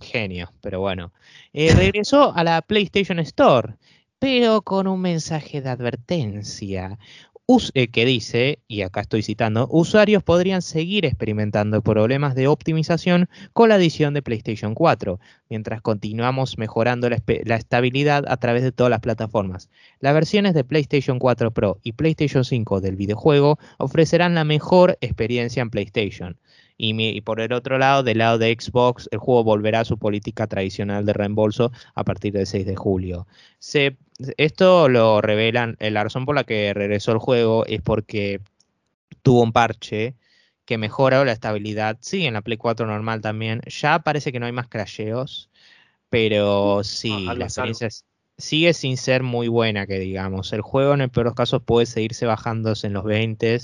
genio, pero bueno. Eh, regresó a la PlayStation Store, pero con un mensaje de advertencia. Eh, que dice, y acá estoy citando, usuarios podrían seguir experimentando problemas de optimización con la edición de PlayStation 4, mientras continuamos mejorando la, la, estabilidad a través de todas las plataformas. Las versiones de PlayStation 4 Pro y PlayStation 5 del videojuego ofrecerán la mejor experiencia en PlayStation. Y, por el otro lado, del lado de Xbox, el juego volverá a su política tradicional de reembolso a partir del 6 de julio. esto lo revelan, la razón por la que regresó el juego es porque tuvo un parche que mejora la estabilidad. Sí, en la Play 4 normal también. Ya parece que no hay más crasheos, pero sí, la experiencia sigue sin ser muy buena, que digamos. El juego en el peor de los casos puede seguirse bajándose en los 20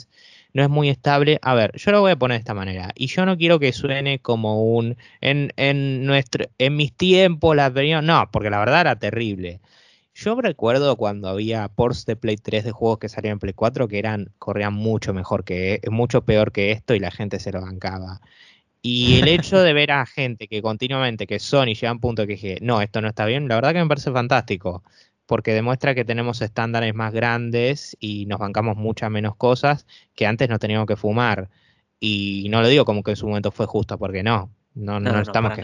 no es muy estable. A ver, yo lo voy a poner de esta manera. Y yo no quiero que suene como un. En, en, nuestro, en mis tiempos, la opinión. No, porque la verdad era terrible. Yo recuerdo cuando había ports de Play 3 de juegos que salían en Play 4 que eran, corrían mucho mejor que, mucho peor que esto y la gente se lo bancaba. Y el hecho de ver a gente que continuamente, que Sony llega a un punto que dije, no, esto no está bien, la verdad que me parece fantástico porque demuestra que tenemos estándares más grandes y nos bancamos muchas menos cosas que antes no teníamos que fumar. Y no lo digo como que en su momento fue justo, porque no, no, no, estamos que...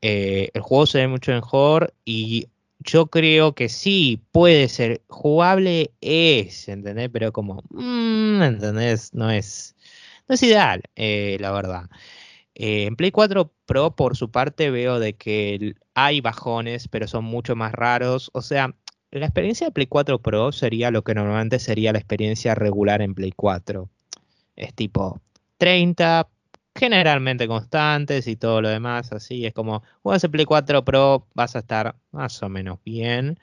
Eh, el juego se ve mucho mejor y yo creo que sí, puede ser jugable, es, ¿entendés? Pero como, mm, ¿entendés? No es, no es ideal, eh, la verdad. Eh, en Play 4 Pro, por su parte, veo de que hay bajones, pero son mucho más raros. O sea, la experiencia de Play 4 Pro sería lo que normalmente sería la experiencia regular en Play 4. Es tipo 30, generalmente constantes y todo lo demás, así es como juegas en Play 4 Pro vas a estar más o menos bien.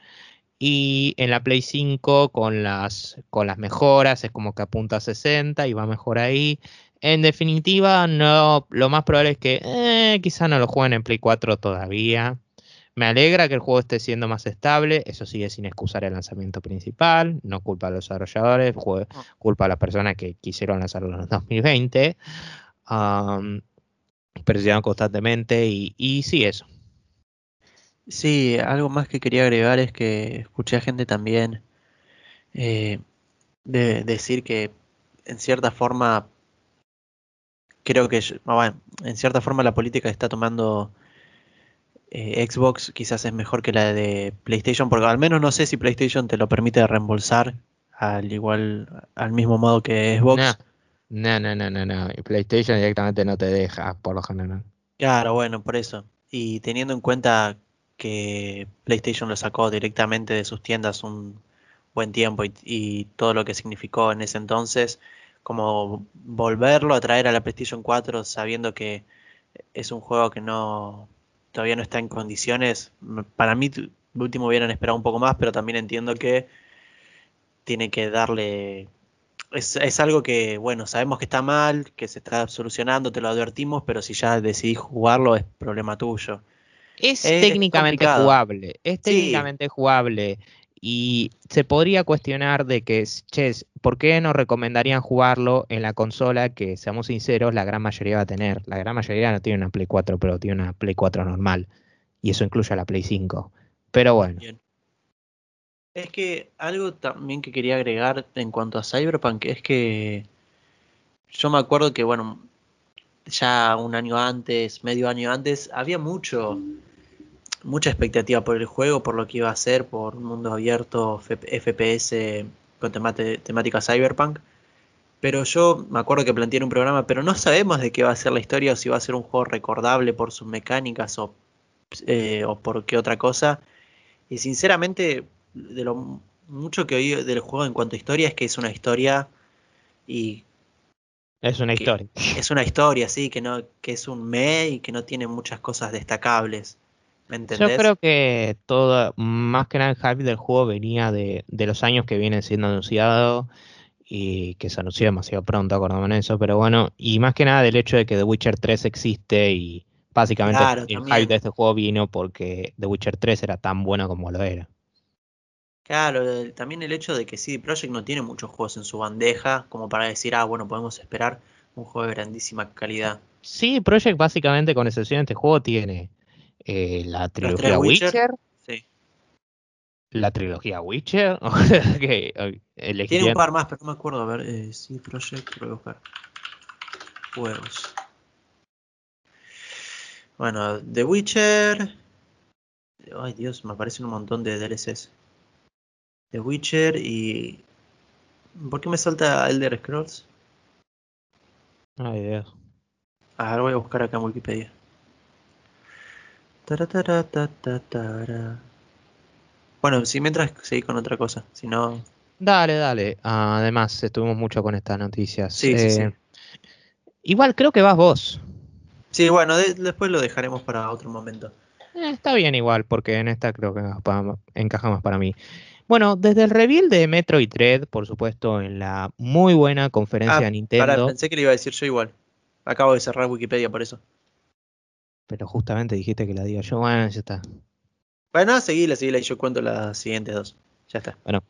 Y en la Play 5 con las, con las mejoras es como que apunta a 60 y va mejor ahí. En definitiva, no, lo más probable es que eh, quizá no lo jueguen en Play 4 todavía. Me alegra que el juego esté siendo más estable, eso sigue sin excusar el lanzamiento principal, no culpa a los desarrolladores, culpa a las personas que quisieron lanzarlo en 2020 um, presionan constantemente y, y sí, eso. Sí, algo más que quería agregar es que escuché a gente también eh, de decir que en cierta forma creo que bueno, en cierta forma la política que está tomando eh, Xbox quizás es mejor que la de PlayStation porque al menos no sé si PlayStation te lo permite reembolsar al igual al mismo modo que Xbox. No, no, no, no, no. PlayStation directamente no te deja, por lo general. Claro, bueno, por eso. Y teniendo en cuenta que PlayStation lo sacó directamente de sus tiendas un buen tiempo y, todo lo que significó en ese entonces, como volverlo a traer a la PlayStation 4 sabiendo que es un juego que no todavía no está en condiciones, para mí último hubieran esperado un poco más, pero también entiendo que tiene que darle es, algo que, bueno, sabemos que está mal, que se está solucionando, te lo advertimos, pero si ya decidís jugarlo es problema tuyo. Es, técnicamente jugable, es técnicamente jugable. Y se podría cuestionar de que, che, ¿por qué nos recomendarían jugarlo en la consola que, seamos sinceros, la gran mayoría va a tener? La gran mayoría no tiene una Play 4, pero tiene una Play 4 normal. Y eso incluye a la Play 5. Pero bueno. Es que algo también que quería agregar en cuanto a Cyberpunk es que yo me acuerdo que, bueno, ya un año antes, medio año antes, había mucho, mucha expectativa por el juego, por lo que iba a ser, por un mundo abierto, FPS con temática Cyberpunk. Pero yo me acuerdo que planteé un programa, pero no sabemos de qué va a ser la historia o si va a ser un juego recordable por sus mecánicas o, eh, o por qué otra cosa. Y sinceramente de lo mucho que oí del juego en cuanto a historia es que es una historia y es una historia. Es una historia, sí, que no que es un me y que no tiene muchas cosas destacables. ¿Me entendés? Yo creo que todo, más que nada el hype del juego venía de, de los años que vienen siendo anunciado y que se anunció demasiado pronto, acordamos en eso, pero bueno, y más que nada del hecho de que The Witcher 3 existe y básicamente el hype de este juego vino porque The Witcher 3 era tan bueno como lo era. Claro, también el hecho de que CD Projekt no tiene muchos juegos en su bandeja como para decir, ah, bueno, podemos esperar un juego de grandísima calidad. Sí, Project básicamente con excepción de este juego tiene eh, la trilogía Witcher, sí. la trilogía Witcher, tiene un par más, pero no me acuerdo, a ver, eh, CD Projekt, voy a buscar juegos. Bueno, The Witcher, ay Dios, me aparecen un montón de DLCs. The Witcher y... ¿Por qué me salta Elder Scrolls? Ay, Dios. A ver, voy a buscar acá en Wikipedia. Bueno, si mientras seguí con otra cosa, si no... Dale, dale. Además, estuvimos mucho con estas noticias. Sí, sí, eh, Igual creo que vas vos. Sí, bueno, después lo dejaremos para otro momento. Eh, está bien igual, porque en esta creo que encaja más para mí. Bueno, desde el reveal de Metroid Dread, por supuesto, en la muy buena conferencia ah, de Nintendo. pensé que le iba a decir yo igual. Acabo de cerrar Wikipedia por eso. Pero justamente dijiste que la diga yo. Bueno, ya está. Bueno, seguíla, seguíla y yo cuento las siguientes dos. Ya está. Bueno,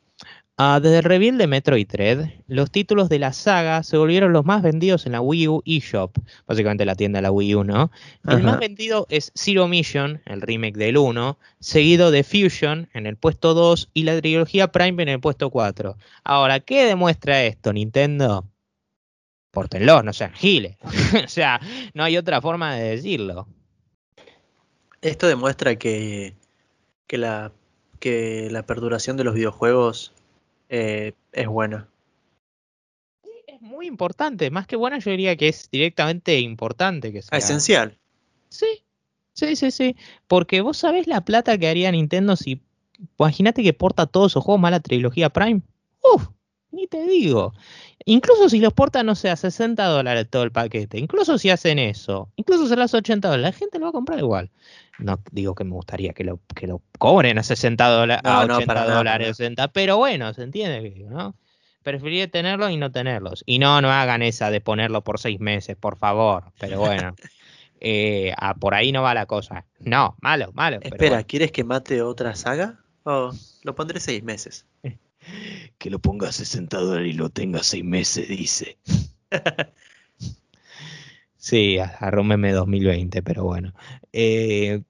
Ah, desde el reveal de Metroid Dread, los títulos de la saga se volvieron los más vendidos en la Wii U eShop, básicamente la tienda de la Wii U, ¿no? El más vendido es Zero Mission, el remake del 1, seguido de Fusion en el puesto 2 y la trilogía Prime en el puesto 4. Ahora, ¿qué demuestra esto, Nintendo? Pórtenlo, no sean giles. o sea, no hay otra forma de decirlo. Esto demuestra que, que la que la perduración de los videojuegos eh, es buena. Es muy importante, más que buena yo diría que es directamente importante que sea. Esencial. Sí, sí, sí, sí. Porque vos sabés la plata que haría Nintendo si... Imagínate que porta todos esos juegos más la trilogía Prime. Uf, ni te digo. Incluso si los portan, no sé, a 60 dólares todo el paquete. Incluso si hacen eso. Incluso si las 80 dólares. La gente lo va a comprar igual. No digo que me gustaría que lo, que lo cobren a 60 dólares, a 80 dólares, 60, pero bueno, se entiende, ¿no? Preferiría tenerlos y no tenerlos. Y no, no hagan esa de ponerlo por seis meses, por favor. Pero bueno, eh, por ahí no va la cosa. No, malo, malo. Espera, ¿quieres que mate otra saga? O lo pondré seis meses. que lo ponga a 60 dólares y lo tenga seis meses, dice. sí, arrúmeme 2020, pero bueno. Eh,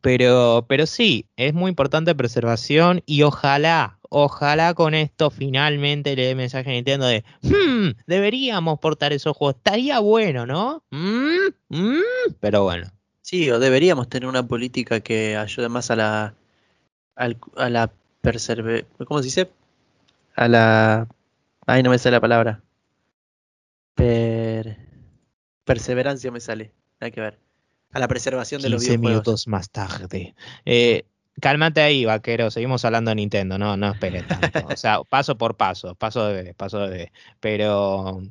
pero, pero sí, es muy importante preservación y ojalá, ojalá con esto finalmente le dé mensaje a Nintendo de, hmm, deberíamos portar esos juegos, estaría bueno, ¿no? Mm, mm, pero bueno. Sí, o deberíamos tener una política que ayude más a la, a la perserve, ¿cómo se dice? A la, ay, no me sale la palabra. Per, perseverancia me sale, hay que ver a la preservación de los videojuegos. minutos más tarde. Eh, cálmate ahí, vaquero. Seguimos hablando de Nintendo. No, no esperes tanto. O sea, paso por paso, paso de paso de Pero,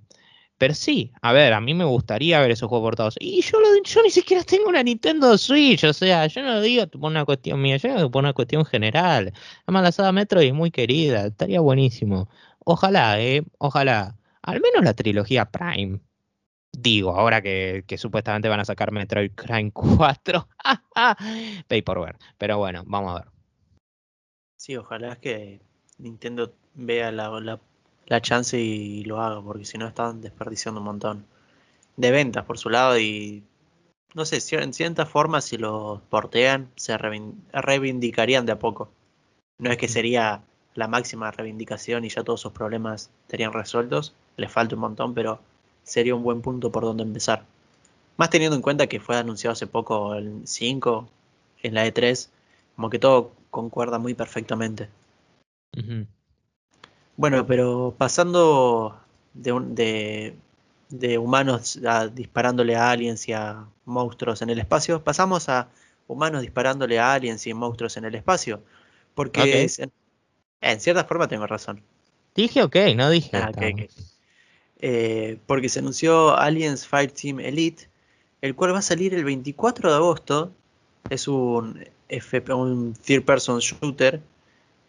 pero sí, a ver, a mí me gustaría ver esos juegos portados. Y yo, ni siquiera tengo una Nintendo Switch. O sea, yo no lo digo por una cuestión mía, yo digo por una cuestión general. La saga Metro es muy querida. Estaría buenísimo. Ojalá, eh. Ojalá. Al menos la trilogía Prime Digo, ahora que, supuestamente van a sacar Metroid Prime 4. Pay por ver. Pero bueno, vamos a ver. Sí, ojalá que Nintendo vea la, chance y lo haga, porque si no están desperdiciando un montón de ventas por su lado y no sé, en cierta forma si lo portean se reivindicarían de a poco. No es que sería la máxima reivindicación y ya todos sus problemas estarían resueltos, les falta un montón, pero sería un buen punto por donde empezar. Más teniendo en cuenta que fue anunciado hace poco el 5 en la E3, como que todo concuerda muy perfectamente. Bueno, pero pasando de, de, humanos disparándole a aliens y a monstruos en el espacio, pasamos a humanos disparándole a aliens y monstruos en el espacio. Porque en, cierta forma tengo razón. Dije ok, no dije. Ah, eh, porque se anunció Aliens Fire Team Elite, el cual va a salir el 24 de agosto. Es un, un third person shooter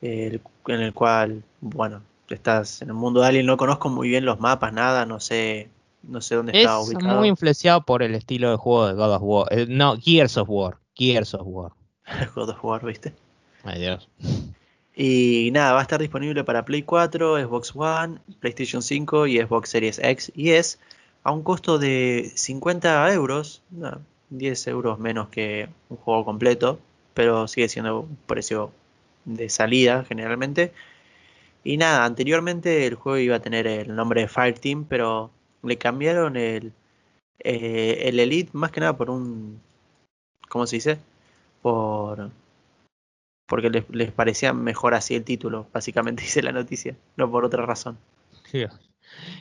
en el cual, bueno, estás en el mundo de Alien, no conozco muy bien los mapas, nada, no sé, no sé dónde está ubicado. Es muy influenciado por el estilo de juego de God of War, eh, no, Gears of War, Gears of War. God of War, ¿viste? Ay Dios. Y nada, va a estar disponible para Play 4, Xbox One, PlayStation 5 y Xbox Series X y S a un costo de 50 euros, 10 euros menos que un juego completo, pero sigue siendo un precio de salida generalmente. Y nada, anteriormente el juego iba a tener el nombre de Fireteam, pero le cambiaron el, eh, el Elite más que nada por un... ¿Cómo se dice? Por porque les, parecía mejor así el título, básicamente dice la noticia, no por otra razón.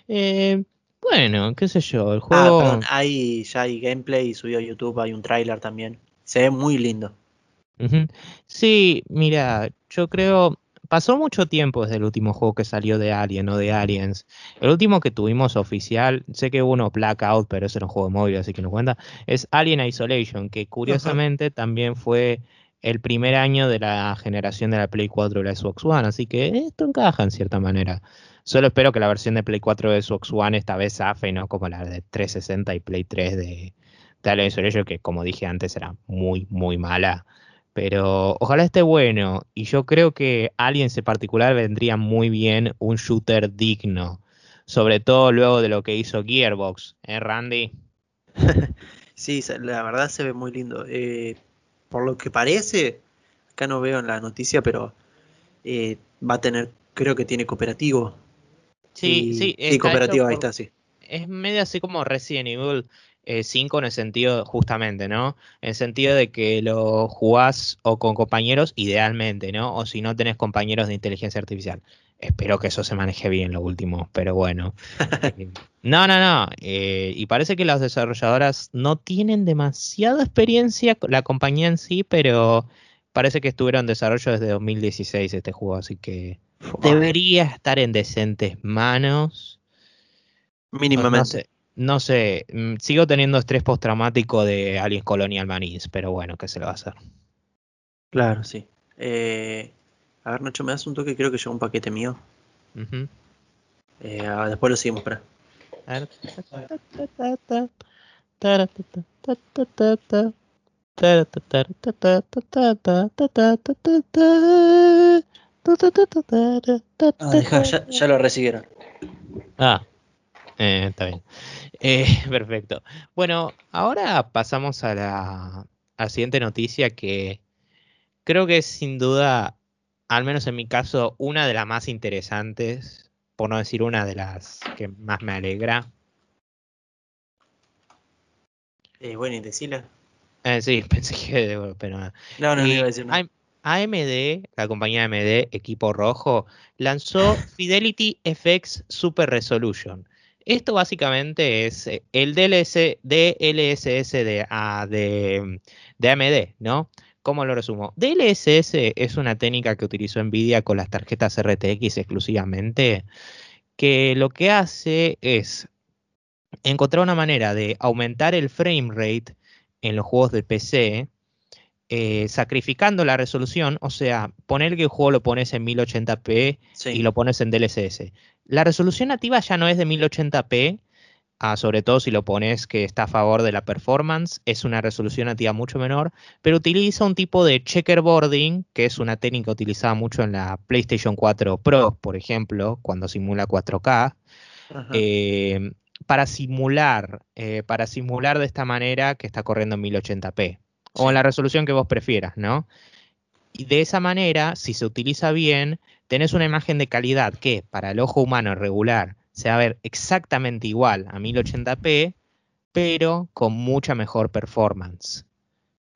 Eh, bueno, qué sé yo, el ah, juego... Ah, hay, ya hay gameplay subido a YouTube, hay un tráiler también, se ve muy lindo. Sí, mira, yo creo, pasó mucho tiempo desde el último juego que salió de Alien o de Aliens. El último que tuvimos oficial, sé que hubo uno Blackout, pero ese era un juego móvil, así que no cuenta, es Alien Isolation, que curiosamente también fue el primer año de la generación de la Play 4 y la Xbox One, así que esto encaja en cierta manera. Solo espero que la versión de Play 4 de Xbox One esta vez zafe, no como la de 360 y Play 3 de, de Alien Isolation, que como dije antes era muy, muy mala. Pero ojalá esté bueno. Y yo creo que Aliens en particular vendría muy bien un shooter digno. Sobre todo luego de lo que hizo Gearbox, ¿eh, Randy? sí, la verdad se ve muy lindo. Eh, por lo que parece, acá no veo en la noticia, pero eh, va a tener, creo que tiene cooperativo. Sí, sí. Sí, cooperativo, ahí está, sí. Es medio así como Resident Evil. 5 en el sentido, justamente, ¿no? En el sentido de que lo jugás o con compañeros, idealmente, ¿no? O si no tenés compañeros de inteligencia artificial. Espero que eso se maneje bien lo último, pero bueno. no, no, no. Eh, y parece que las desarrolladoras no tienen demasiada experiencia, la compañía en sí, pero parece que estuvieron en desarrollo desde 2016 este juego, así que debería estar en decentes manos. Mínimamente. No sé, mm, sigo teniendo estrés postraumático de Aliens Colonial Marines, pero bueno, ¿qué se le va a hacer? Claro, sí. Eh, a ver, Nacho, me das un toque, creo que llegó un paquete mío. Eh, después lo seguimos, para. ya, lo recibieron. Ah, eh, está bien. Eh, perfecto. Bueno, ahora pasamos a la, siguiente noticia que creo que es sin duda, al menos en mi caso, una de las más interesantes, por no decir una de las que más me alegra. Eh, bueno, y decirla. Eh, sí, pensé que... Pero, no, no, no iba a decir nada. AMD, la compañía AMD, equipo rojo, lanzó Fidelity FX Super Resolution. Esto básicamente es eh, el DLC, DLSS de, de AMD, ¿no? ¿Cómo lo resumo? DLSS es una técnica que utilizó Nvidia con las tarjetas RTX exclusivamente, que lo que hace es encontrar una manera de aumentar el frame rate en los juegos de PC, eh, sacrificando la resolución, o sea, poner que el juego lo pones en 1080p y lo pones en DLSS. La resolución nativa ya no es de 1080p, ah, sobre todo si lo pones que está a favor de la performance, es una resolución nativa mucho menor, pero utiliza un tipo de checkerboarding, que es una técnica utilizada mucho en la PlayStation 4 Pro, por ejemplo, cuando simula 4K. Eh, para simular, eh, para simular de esta manera que está corriendo en 1080p o en la resolución que vos prefieras, ¿no? Y de esa manera, si se utiliza bien, tenés una imagen de calidad que para el ojo humano regular se va a ver exactamente igual a 1080p, pero con mucha mejor performance.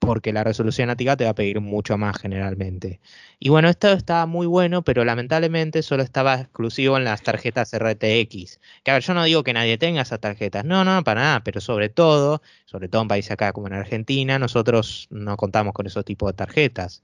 Porque la resolución nativa te va a pedir mucho más generalmente. Y bueno, esto estaba muy bueno, pero lamentablemente solo estaba exclusivo en las tarjetas RTX. Que a ver, yo no digo que nadie tenga esas tarjetas, no, no, para nada, pero sobre todo, sobre todo en países acá como en Argentina, nosotros no contamos con esos tipos de tarjetas.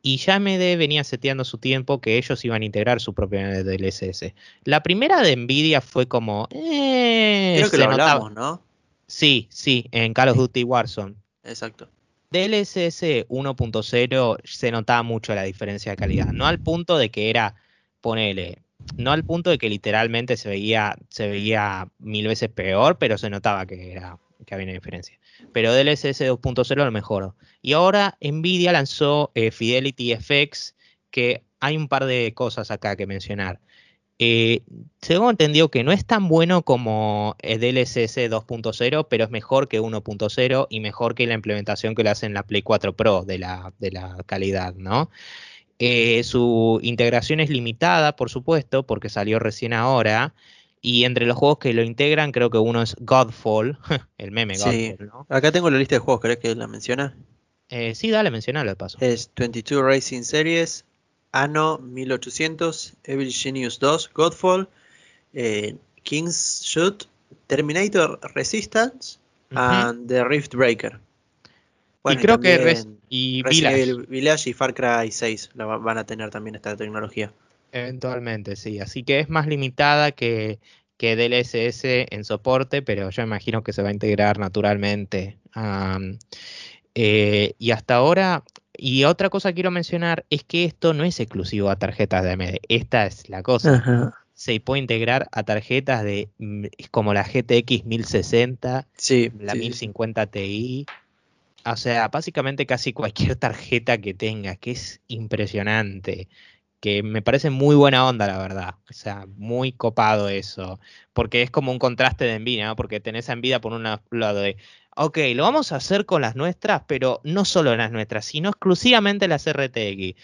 Y ya AMD venía seteando su tiempo que ellos iban a integrar su propia DLSS. La primera de Nvidia fue como. Eh, Creo que lo hablamos, ¿no? Sí, sí, en Call of Duty Warzone. Exacto. DLSS 1.0 se notaba mucho la diferencia de calidad. No al punto de que era, ponele, no al punto de que literalmente se veía, se veía mil veces peor, pero se notaba que era había una diferencia. Pero DLSS 2.0 lo mejoró. Y ahora Nvidia lanzó eh, Fidelity FX, que hay un par de cosas acá que mencionar. Eh, tengo entendido que no es tan bueno como el DLSS 2.0, pero es mejor que 1.0 y mejor que la implementación que le hacen en la Play 4 Pro de la, de la calidad, ¿no? Eh, su integración es limitada, por supuesto, porque salió recién ahora. Y entre los juegos que lo integran, creo que uno es Godfall, el meme Godfall, ¿no? Acá tengo la lista de juegos, ¿querés que la menciona? Eh, sí, dale, mencionalo de paso. Es 22 Racing Series, Anno 1800, Evil Genius 2, Godfall, eh, King's Shoot, Terminator Resistance and The Rift Breaker. y creo que y Village. y Far Cry 6 van a tener también esta tecnología. Eventualmente, sí. Así que es más limitada que, que DLSS en soporte, pero yo imagino que se va a integrar naturalmente. Eh, y hasta ahora, y otra cosa que quiero mencionar es que esto no es exclusivo a tarjetas de AMD. Esta es la cosa. Se puede integrar a tarjetas de mm, como la GTX 1060, la 1050 Ti. O sea, básicamente casi cualquier tarjeta que tenga, que es impresionante que me parece muy buena onda, la verdad. O sea, muy copado eso. Porque es como un contraste de envidia, ¿no? Porque tenés envidia por un lado de, ok, lo vamos a hacer con las nuestras, pero no solo las nuestras, sino exclusivamente las RTX.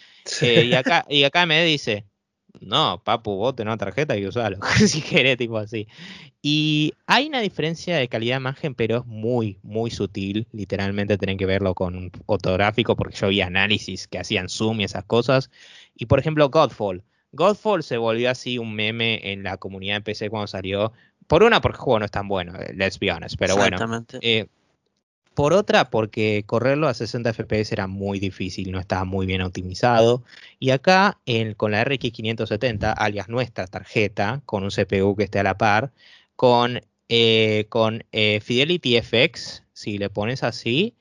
Eh, y, acá, y acá me dice, no, papu, vos tenés una tarjeta y usalo, si querés, tipo así. Y hay una diferencia de calidad de imagen, pero es muy, muy sutil. Literalmente tienen que verlo con un fotográfico, porque yo vi análisis que hacían zoom y esas cosas. Y por ejemplo, Godfall. Godfall se volvió así un meme en la comunidad de PC cuando salió. Por una, porque el juego no es tan bueno, eh, let's be honest. Pero bueno, eh, por otra, porque correrlo a 60 FPS era muy difícil, no estaba muy bien optimizado. Y acá, con la RX 570, alias nuestra tarjeta, con un CPU que esté a la par, con, eh, con eh, Fidelity FX, si le pones así,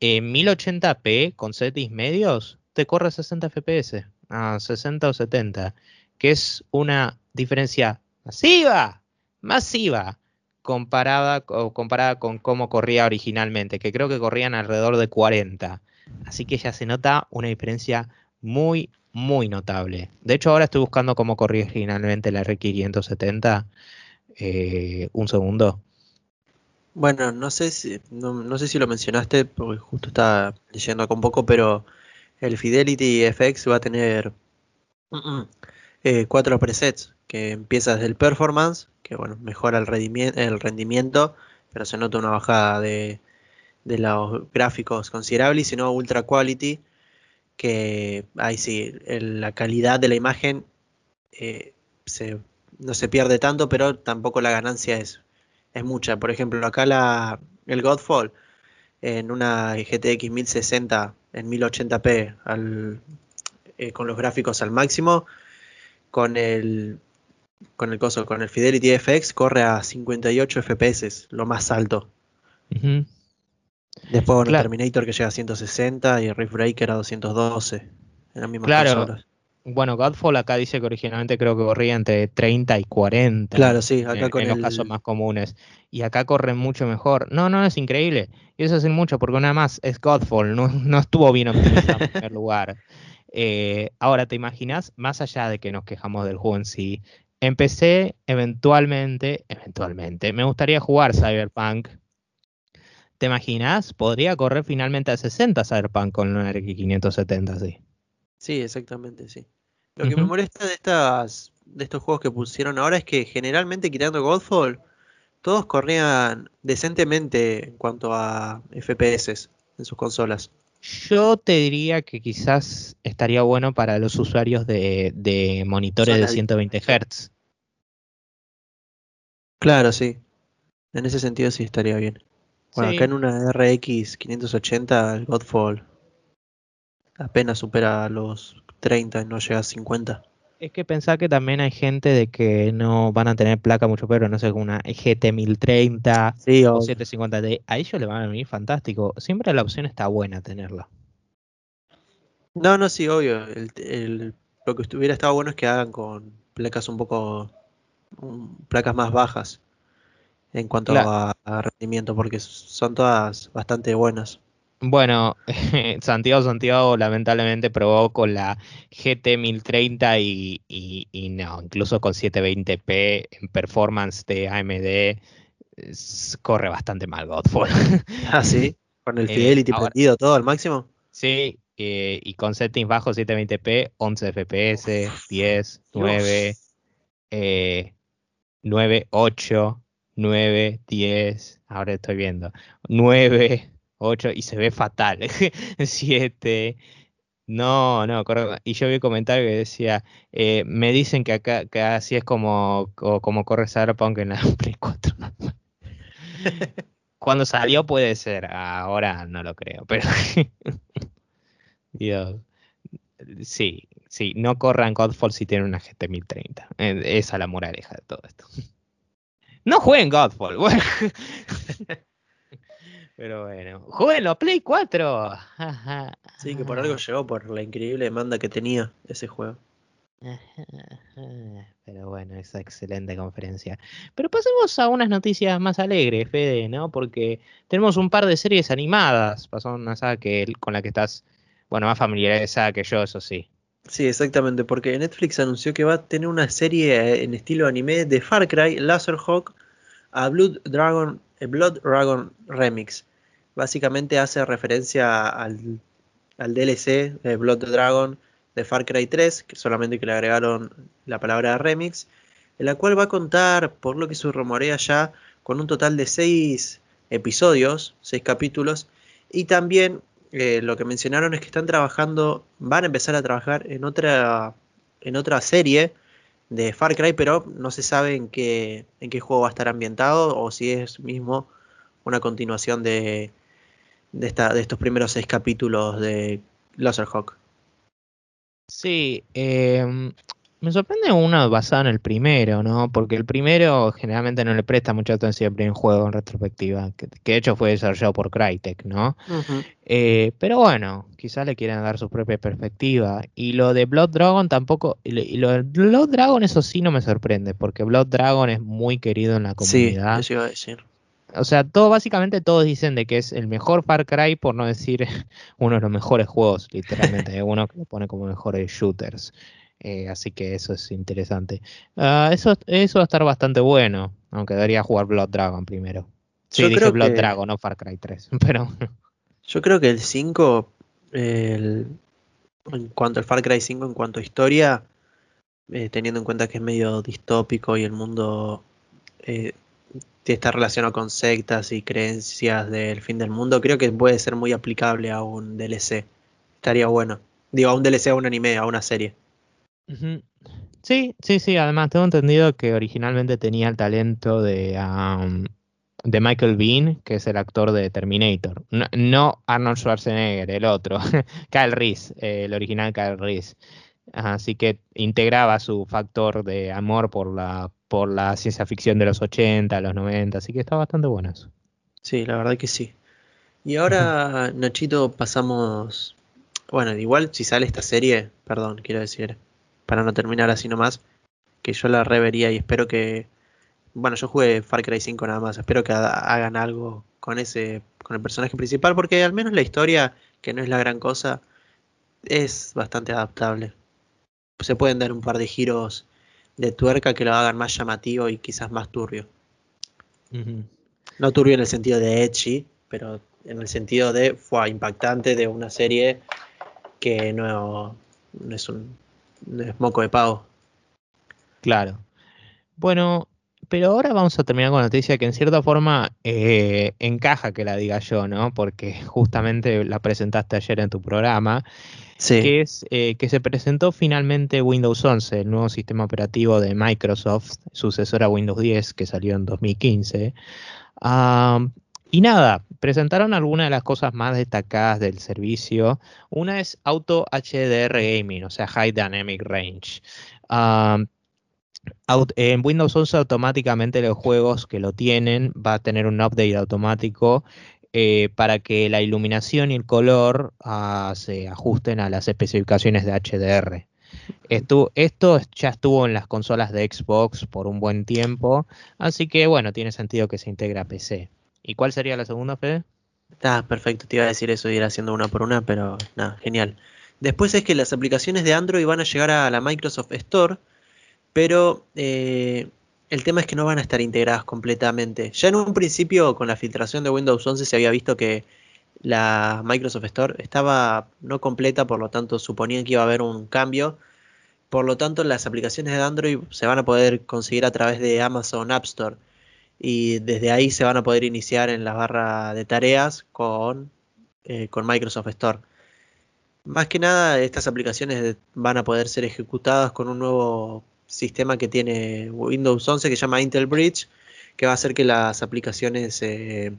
en 1080p con settings medios, te corre 60 FPS, a 60 o 70, que es una diferencia masiva, masiva comparada, comparada con cómo corría originalmente, que creo que corrían alrededor de 40. Así que ya se nota una diferencia muy, muy notable. De hecho, ahora estoy buscando cómo corría originalmente la RX570. Eh, un segundo. Bueno, no sé si no, sé si lo mencionaste, porque justo estaba leyendo acá un poco, pero el Fidelity FX va a tener eh, cuatro presets, que empieza desde el Performance, que bueno, mejora el rendimiento, el rendimiento pero se nota una bajada de, los gráficos considerable y si no Ultra Quality, que ahí sí, la calidad de la imagen eh, no se pierde tanto, pero tampoco la ganancia es, es mucha. Por ejemplo, acá la, el Godfall en una GTX 1060 en 1080p al, eh, con los gráficos al máximo, con el con el coso, con el Fidelity FX corre a 58 FPS, lo más alto. Después con el Terminator que llega a 160 y el Rift Breaker a 212. En las mismas claro. Bueno, Godfall acá dice que originalmente creo que corría entre 30 y 40. Claro, sí, acá en, con los casos más comunes. Y acá corre mucho mejor. No, no, es increíble. Y eso es mucho, porque nada más es Godfall, no, no estuvo bien optimizado en primer lugar. Eh, ahora, ¿te imaginas? Más allá de que nos quejamos del juego en sí, empecé eventualmente, eventualmente, me gustaría jugar Cyberpunk. ¿Te imaginas? Podría correr finalmente a 60 Cyberpunk con una RX 570, sí. Sí, exactamente, sí. Lo que me molesta de estas de estos juegos que pusieron ahora es que generalmente quitando Godfall, todos corrían decentemente en cuanto a FPS en sus consolas. Yo te diría que quizás estaría bueno para los usuarios de, monitores de 120 Hz. Claro, sí. En ese sentido sí estaría bien. Bueno, acá en una RX 580 el Godfall apenas supera los 30 y no llega a 50. Es que pensar que también hay gente de que no van a tener placa mucho pero no sé, una GT 1030 o, 750D. A ellos le van a venir fantástico. Siempre la opción está buena tenerla. No, no, sí, obvio. lo que estuviera estado bueno es que hagan con placas un poco. placas más bajas en cuanto a rendimiento, porque son todas bastante buenas. Bueno, Santiago Santiago lamentablemente probó con la GT 1030 y, y, no, incluso con 720p en performance de AMD corre bastante mal Godfall. ah, sí, con el eh, Fidelity prendido todo al máximo. Sí, eh, y con settings bajos 720p, 11 FPS, 10, 9, 9, 8, 9, 10, ahora estoy viendo, 9. 8 y se ve fatal. 7. No, no, y yo vi un comentario que decía, eh, me dicen que acá que así es como, como corre Cyberpunk en la Play 4. Cuando salió puede ser, ahora no lo creo, pero Dios. Sí, sí, no corran Godfall si tienen una GT 1030. Eh, esa es la moraleja de todo esto. No jueguen Godfall. Pero bueno, jueguenlo, Play 4. sí, que por algo llegó por la increíble demanda que tenía ese juego. Pero bueno, esa excelente conferencia. Pero pasemos a unas noticias más alegres, Fede, ¿no? Porque tenemos un par de series animadas. Pasó una saga que, con la que estás, bueno, más familiarizada que yo, eso sí. Sí, exactamente, porque Netflix anunció que va a tener una serie en estilo anime de Far Cry, Laserhawk, a Blood Dragon, Blood Dragon Remix básicamente hace referencia al, DLC de Blood Dragon de Far Cry 3, que solamente que le agregaron la palabra remix, en la cual va a contar, por lo que se rumorea ya, con un total de 6 episodios, 6 capítulos, y también eh, lo que mencionaron es que están trabajando, van a empezar a trabajar en otra, en otra serie de Far Cry, pero no se sabe en qué, en qué juego va a estar ambientado o si es mismo una continuación de, de, esta, de estos primeros seis capítulos de Hawk. Sí, eh, me sorprende uno basado en el primero, ¿no? Porque el primero generalmente no le presta mucha atención al primer juego en retrospectiva, que, de hecho fue desarrollado por Crytek, ¿no? eh, pero bueno, quizás le quieran dar su propia perspectiva. Y lo de Blood Dragon tampoco, y lo de Blood Dragon eso sí no me sorprende, porque Blood Dragon es muy querido en la comunidad. Sí, eso iba a decir. O sea, todo, básicamente todos dicen de que es el mejor Far Cry, por no decir uno de los mejores juegos, literalmente, uno que lo pone como mejores shooters. Eh, así que eso es interesante. Uh, eso, eso va a estar bastante bueno, aunque debería jugar Blood Dragon primero. Sí, Yo dije Blood Dragon, no Far Cry 3, pero... Yo creo que el 5, el... en cuanto al Far Cry 5, en cuanto a historia, eh, teniendo en cuenta que es medio distópico y el mundo eh, está relacionado con sectas y creencias del fin del mundo, creo que puede ser muy aplicable a un DLC. Estaría bueno. Digo, a un DLC, a un anime, a una serie. Sí, sí, sí. Además, tengo entendido que originalmente tenía el talento de, de Michael Bean, que es el actor de Terminator. No, Arnold Schwarzenegger, el otro. Kyle Reese, el original Kyle Reese. Así que integraba su factor de amor por la, por la ciencia ficción de los 80, los 90. Así que está bastante bueno eso. Sí, la verdad que sí. Y ahora, Nachito, pasamos. Bueno, igual si sale esta serie, perdón, quiero decir, para no terminar así nomás, que yo la revería y espero que, bueno, yo jugué Far Cry 5 nada más, espero que hagan algo con ese, con el personaje principal, porque al menos la historia, que no es la gran cosa, es bastante adaptable. Se pueden dar un par de giros de tuerca que lo hagan más llamativo y quizás más turbio. No turbio en el sentido de edgy, pero en el sentido de fue impactante de una serie que no, no es un es moco de pavo. Claro. Bueno, pero ahora vamos a terminar con la noticia que en cierta forma eh, encaja que la diga yo, ¿no? Porque justamente la presentaste ayer en tu programa. Sí. Que es eh, que se presentó finalmente Windows 11, el nuevo sistema operativo de Microsoft, sucesor a Windows 10, que salió en 2015. Y nada, presentaron algunas de las cosas más destacadas del servicio. Una es Auto HDR Gaming, o sea, High Dynamic Range. en Windows 11 automáticamente los juegos que lo tienen va a tener un update automático eh, para que la iluminación y el color ah, se ajusten a las especificaciones de HDR. Esto, ya estuvo en las consolas de Xbox por un buen tiempo, así que bueno, tiene sentido que se integre a PC. ¿Y cuál sería la segunda, Fede? Está perfecto, te iba a decir eso, ir haciendo una por una, pero nada, genial. Después es que las aplicaciones de Android van a llegar a la Microsoft Store, pero eh, el tema es que no van a estar integradas completamente. Ya en un principio, con la filtración de Windows 11, se había visto que la Microsoft Store estaba no completa, por lo tanto suponían que iba a haber un cambio. Por lo tanto, las aplicaciones de Android se van a poder conseguir a través de Amazon App Store y desde ahí se van a poder iniciar en la barra de tareas con, eh, con Microsoft Store. Más que nada, estas aplicaciones van a poder ser ejecutadas con un nuevo sistema que tiene Windows 11 que se llama Intel Bridge, que va a hacer que las aplicaciones se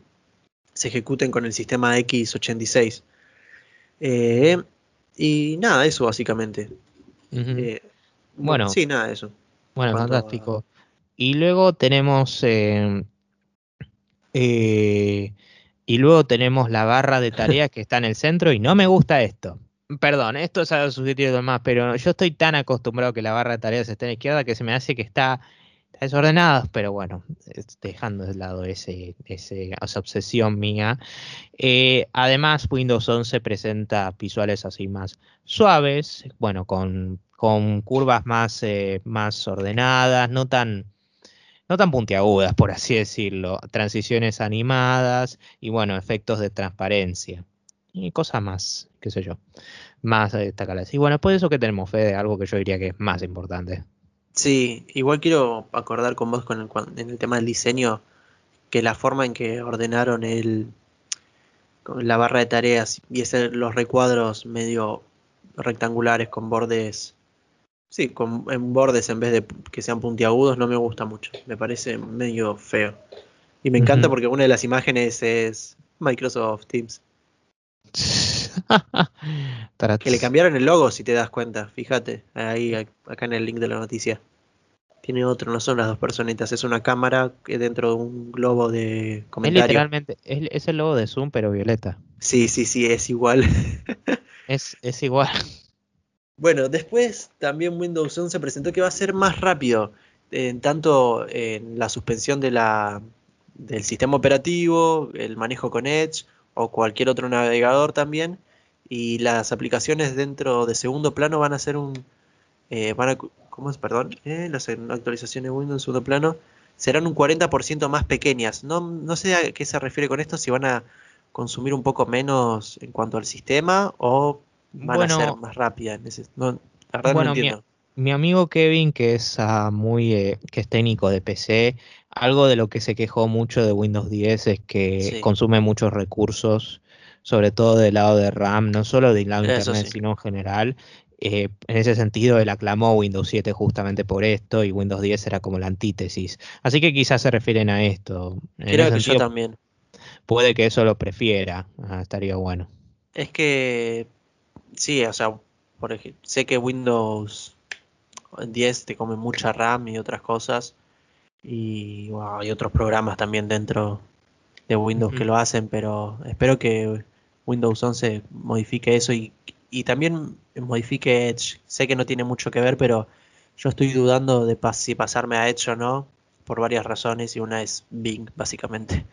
ejecuten con el sistema x86. Eh, y nada, eso básicamente. Eh, bueno, sí, nada, eso. Bueno, fantástico. Y luego tenemos. Eh, eh, y luego tenemos la barra de tareas que está en el centro y no me gusta esto. Perdón, esto es algo subjetivo más, pero yo estoy tan acostumbrado que la barra de tareas esté en la izquierda que se me hace que está, desordenada, pero bueno, dejando de lado ese, esa obsesión mía. Eh, además, Windows 11 presenta visuales así más suaves, bueno, con, curvas más, más ordenadas, no tan no tan puntiagudas, por así decirlo, transiciones animadas y bueno, efectos de transparencia. Y cosas más, qué sé yo, más destacadas. Y bueno, después de eso que tenemos, Fede, algo que yo diría que es más importante. Sí, igual quiero acordar con vos con el, en el tema del diseño que la forma en que ordenaron el la barra de tareas y hacer los recuadros medio rectangulares con bordes sí, con en bordes en vez de que sean puntiagudos no me gusta mucho, me parece medio feo. Y me encanta porque una de las imágenes es Microsoft Teams. que le cambiaron el logo, si te das cuenta. Fíjate, ahí acá en el link de la noticia. Tiene otro, no son las dos personitas, es una cámara que dentro de un globo de comentario. Es literalmente, es, el logo de Zoom, pero violeta. Sí, sí, sí, es igual. es, es igual. Bueno, después también Windows 11 presentó que va a ser más rápido, en tanto en la suspensión de la, del sistema operativo, el manejo con Edge o cualquier otro navegador también. Y las aplicaciones dentro de segundo plano van a ser un. Eh, van a, ¿Cómo es? Perdón. Eh, las actualizaciones Windows en segundo plano serán un 40% más pequeñas. No, no sé a qué se refiere con esto, si van a consumir un poco menos en cuanto al sistema o van a ser más rápidas. No, la verdad no entiendo mi amigo Kevin, que es ah, muy eh, que es técnico de PC, algo de lo que se quejó mucho de Windows 10 es que consume muchos recursos, sobre todo del lado de RAM, no solo del lado de Internet, sino en general. Eh, en ese sentido, él aclamó Windows 7 justamente por esto y Windows 10 era como la antítesis. Así que quizás se refieren a esto. Creo que yo también. Puede que eso lo prefiera, ah, estaría bueno. Es que, sí, o sea, por ejemplo, sé que Windows 10 te come mucha RAM y otras cosas. Y hay otros programas también dentro de Windows que lo hacen, pero espero que Windows 11 modifique eso y, y también modifique Edge. Sé que no tiene mucho que ver, pero yo estoy dudando de si pasarme a Edge o no, por varias razones, y una es Bing, básicamente.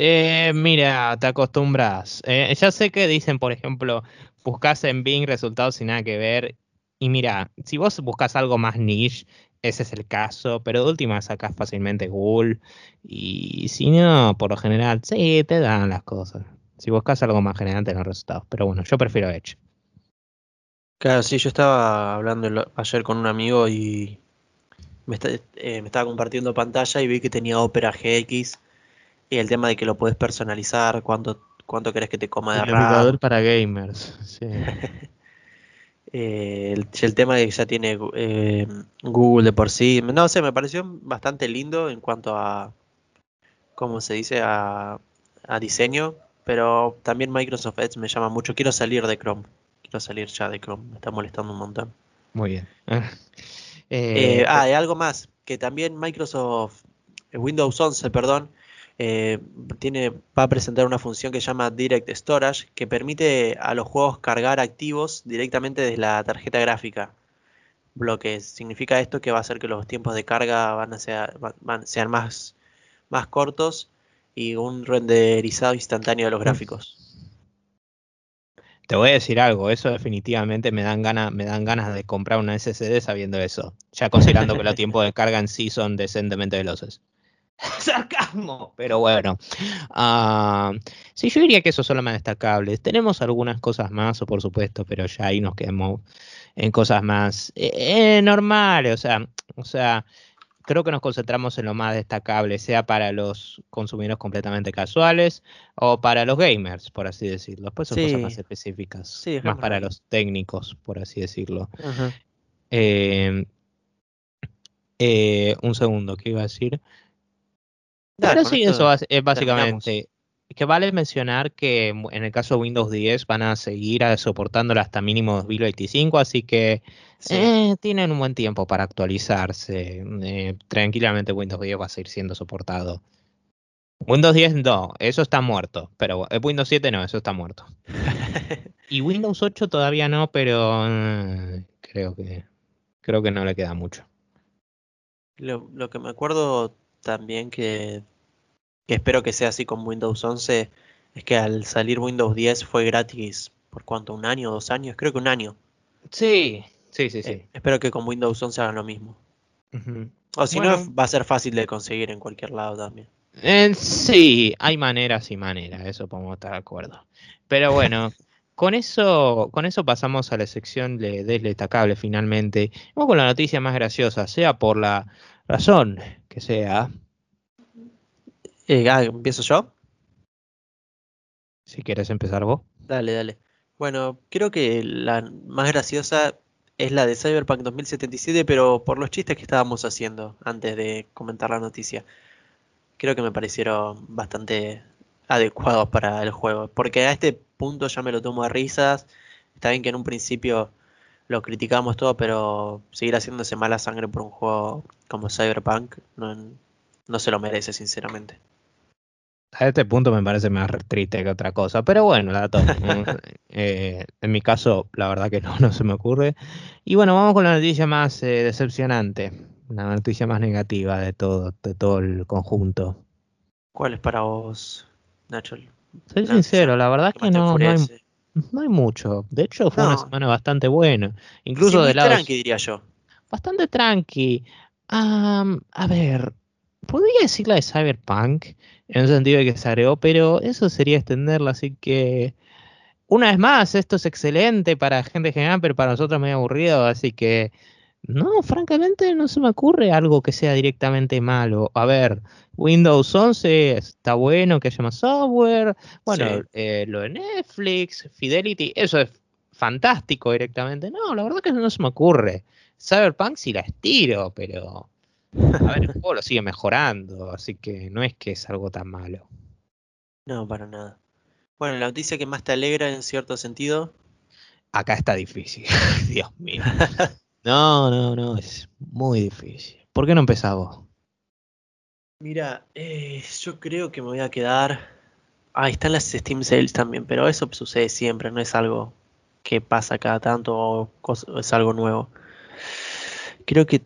Eh, mira, te acostumbras. Eh, ya sé que dicen, por ejemplo, buscas en Bing resultados sin nada que ver y mira, si vos buscas algo más niche, ese es el caso, pero de última sacas fácilmente Google. Y si no, por lo general, sí, te dan las cosas. Si buscas algo más general, te dan resultados. Pero bueno, yo prefiero Edge. Claro, sí, yo estaba hablando ayer con un amigo y me, eh, me estaba compartiendo pantalla y vi que tenía Opera GX y el tema de que lo puedes personalizar, cuánto, cuánto querés que te coma de el RAM. para gamers, sí. Eh, el, tema de que ya tiene eh, Google de por sí, no sé, me pareció bastante lindo en cuanto a, ¿cómo se dice?, a, diseño, pero también Microsoft Edge me llama mucho. Quiero salir de Chrome, quiero salir ya de Chrome, me está molestando un montón. Muy bien. Eh, ah, y algo más, que también Microsoft, Windows 11, perdón, eh, tiene, va a presentar una función que se llama Direct Storage que permite a los juegos cargar activos directamente desde la tarjeta gráfica. Bloques. Significa esto que va a hacer que los tiempos de carga van a ser, sean más, más cortos y un renderizado instantáneo de los gráficos. Te voy a decir algo, eso definitivamente me dan ganas, me dan ganas de comprar una SSD sabiendo eso, ya considerando que los tiempos de carga en sí son decentemente veloces. sarcasmo, pero bueno. Uh, sí, yo diría que eso son lo más destacables. Tenemos algunas cosas más, o por supuesto, pero ya ahí nos quedamos en cosas más eh, normales, o sea, o sea, creo que nos concentramos en lo más destacable, sea para los consumidores completamente casuales o para los gamers, por así decirlo. Después son cosas más específicas, más para los técnicos, por así decirlo. Eh, eh, un segundo, ¿qué iba a decir? Pero sí, eso es básicamente. Que vale mencionar que en el caso de Windows 10 van a seguir soportándolo hasta mínimo 2025, así que eh, tienen un buen tiempo para actualizarse. Eh, tranquilamente Windows 10 va a seguir siendo soportado. Windows 10 no, eso está muerto, pero eh, Windows 7 no, eso está muerto. y Windows 8 todavía no, pero creo que creo que no le queda mucho. Lo, lo que me acuerdo también que, espero que sea así con Windows 11 es que al salir Windows 10 fue gratis por cuánto, un año, dos años, creo que un año. Sí, sí, sí, sí. Eh, espero que con Windows 11 hagan lo mismo. O si no, va a ser fácil de conseguir en cualquier lado también. Eh, sí, hay maneras y maneras, eso podemos estar de acuerdo. Pero bueno, con eso, con eso pasamos a la sección de destacable finalmente. Vamos con la noticia más graciosa, sea por la razón que sea. Eh, ah, ¿Empiezo yo? Si quieres empezar vos. Dale, dale. Bueno, creo que la más graciosa es la de Cyberpunk 2077, pero por los chistes que estábamos haciendo antes de comentar la noticia. Creo que me parecieron bastante adecuados para el juego. Porque a este punto ya me lo tomo a risas. Está bien que en un principio lo criticamos todo, pero seguir haciéndose mala sangre por un juego como Cyberpunk no, no se lo merece, sinceramente. A este punto me parece más triste que otra cosa, pero bueno, la tomo. eh, en mi caso, la verdad que no, no se me ocurre. Y bueno, vamos con la noticia más eh, decepcionante, la noticia más negativa de todo, de todo el conjunto. ¿Cuál es para vos, Nacho? Soy sincero, la verdad es que no, no hay, no, hay, mucho. De hecho, fue una semana bastante buena. Incluso sí, de lado. tranqui, diría yo. Bastante tranqui. Um, a ver, podría decir la de Cyberpunk, en el sentido de que se agregó, pero eso sería extenderla, así que una vez más, esto es excelente para gente general, pero para nosotros medio aburrido, así que no, francamente no se me ocurre algo que sea directamente malo. A ver, Windows 11 está bueno que haya más software, bueno, sí. eh, lo de Netflix, Fidelity, eso es fantástico directamente. No, la verdad que no se me ocurre. Cyberpunk sí la estiro, pero a ver, el juego lo sigue mejorando, así que no es que es algo tan malo. No, para nada. Bueno, la noticia que más te alegra en cierto sentido. Acá está difícil, Dios mío. No, no, no, es muy difícil. ¿Por qué no empezás vos? Mira, eh, yo creo que me voy a quedar. Ah, están las Steam Sales también, pero eso sucede siempre, no es algo que pasa cada tanto o es algo nuevo. Creo que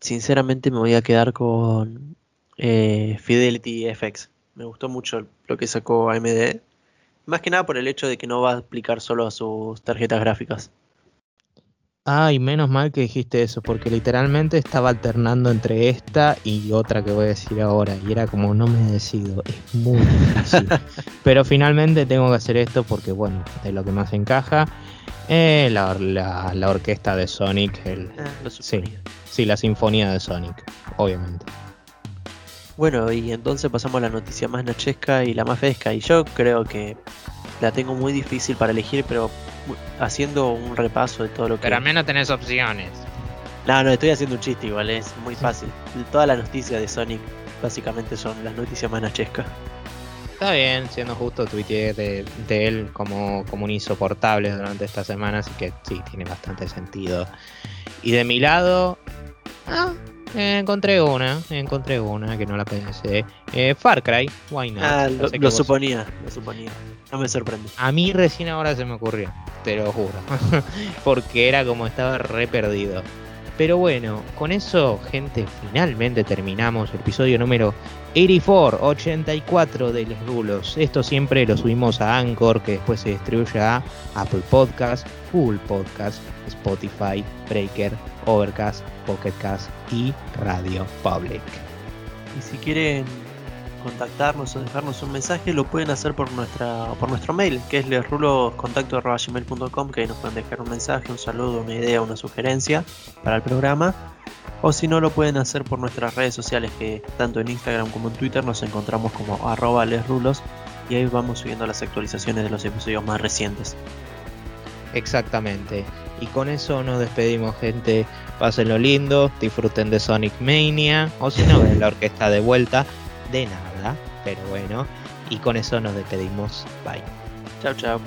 sinceramente me voy a quedar con eh, Fidelity FX. Me gustó mucho lo que sacó AMD. Más que nada por el hecho de que no va a aplicar solo a sus tarjetas gráficas. Ay, menos mal que dijiste eso, porque literalmente estaba alternando entre esta y otra que voy a decir ahora. Y era como, no me decido, es muy difícil. Pero finalmente tengo que hacer esto porque, bueno, es lo que más encaja. Eh, la, la, la, orquesta de Sonic. El, ah, sí, sí, la sinfonía de Sonic, obviamente. Bueno, y entonces pasamos a la noticia más nachesca y la más fresca. Y yo creo que la tengo muy difícil para elegir, pero haciendo un repaso de todo lo que. Pero al menos tenés opciones. No, no, estoy haciendo un chiste igual, es muy fácil. Todas las noticias de Sonic básicamente son las noticias más nachescas. Está bien, siendo justo, tuiteé de, de, él como, como un insoportable durante esta semana, así que sí, tiene bastante sentido. Y de mi lado, ah, eh, encontré una, encontré una que no la pensé. Eh, Far Cry, why not? Ah, lo, lo suponía, lo suponía. No me sorprende. A mí recién ahora se me ocurrió, te lo juro. Porque era como estaba re perdido. Pero bueno, con eso, gente, finalmente terminamos el episodio número 84, 84 de Les Rulos. Esto siempre lo subimos a Anchor, que después se distribuye a Apple Podcast, Google Podcast, Spotify, Breaker, Overcast, Pocket Cast y Radio Public. Y si quieren contactarnos o dejarnos un mensaje, lo pueden hacer por nuestra por nuestro mail, que es lesruloscontacto.gmail.com, que ahí nos pueden dejar un mensaje, un saludo, una idea, una sugerencia para el programa. O si no, lo pueden hacer por nuestras redes sociales, que tanto en Instagram como en Twitter nos encontramos como arroba lesrulos y ahí vamos subiendo las actualizaciones de los episodios más recientes. Exactamente. Y con eso nos despedimos, gente. Pásenlo lindo, disfruten de Sonic Mania, o si no, ven la orquesta de vuelta. De nada, pero bueno. Y con eso nos despedimos. Bye. Chao, chao.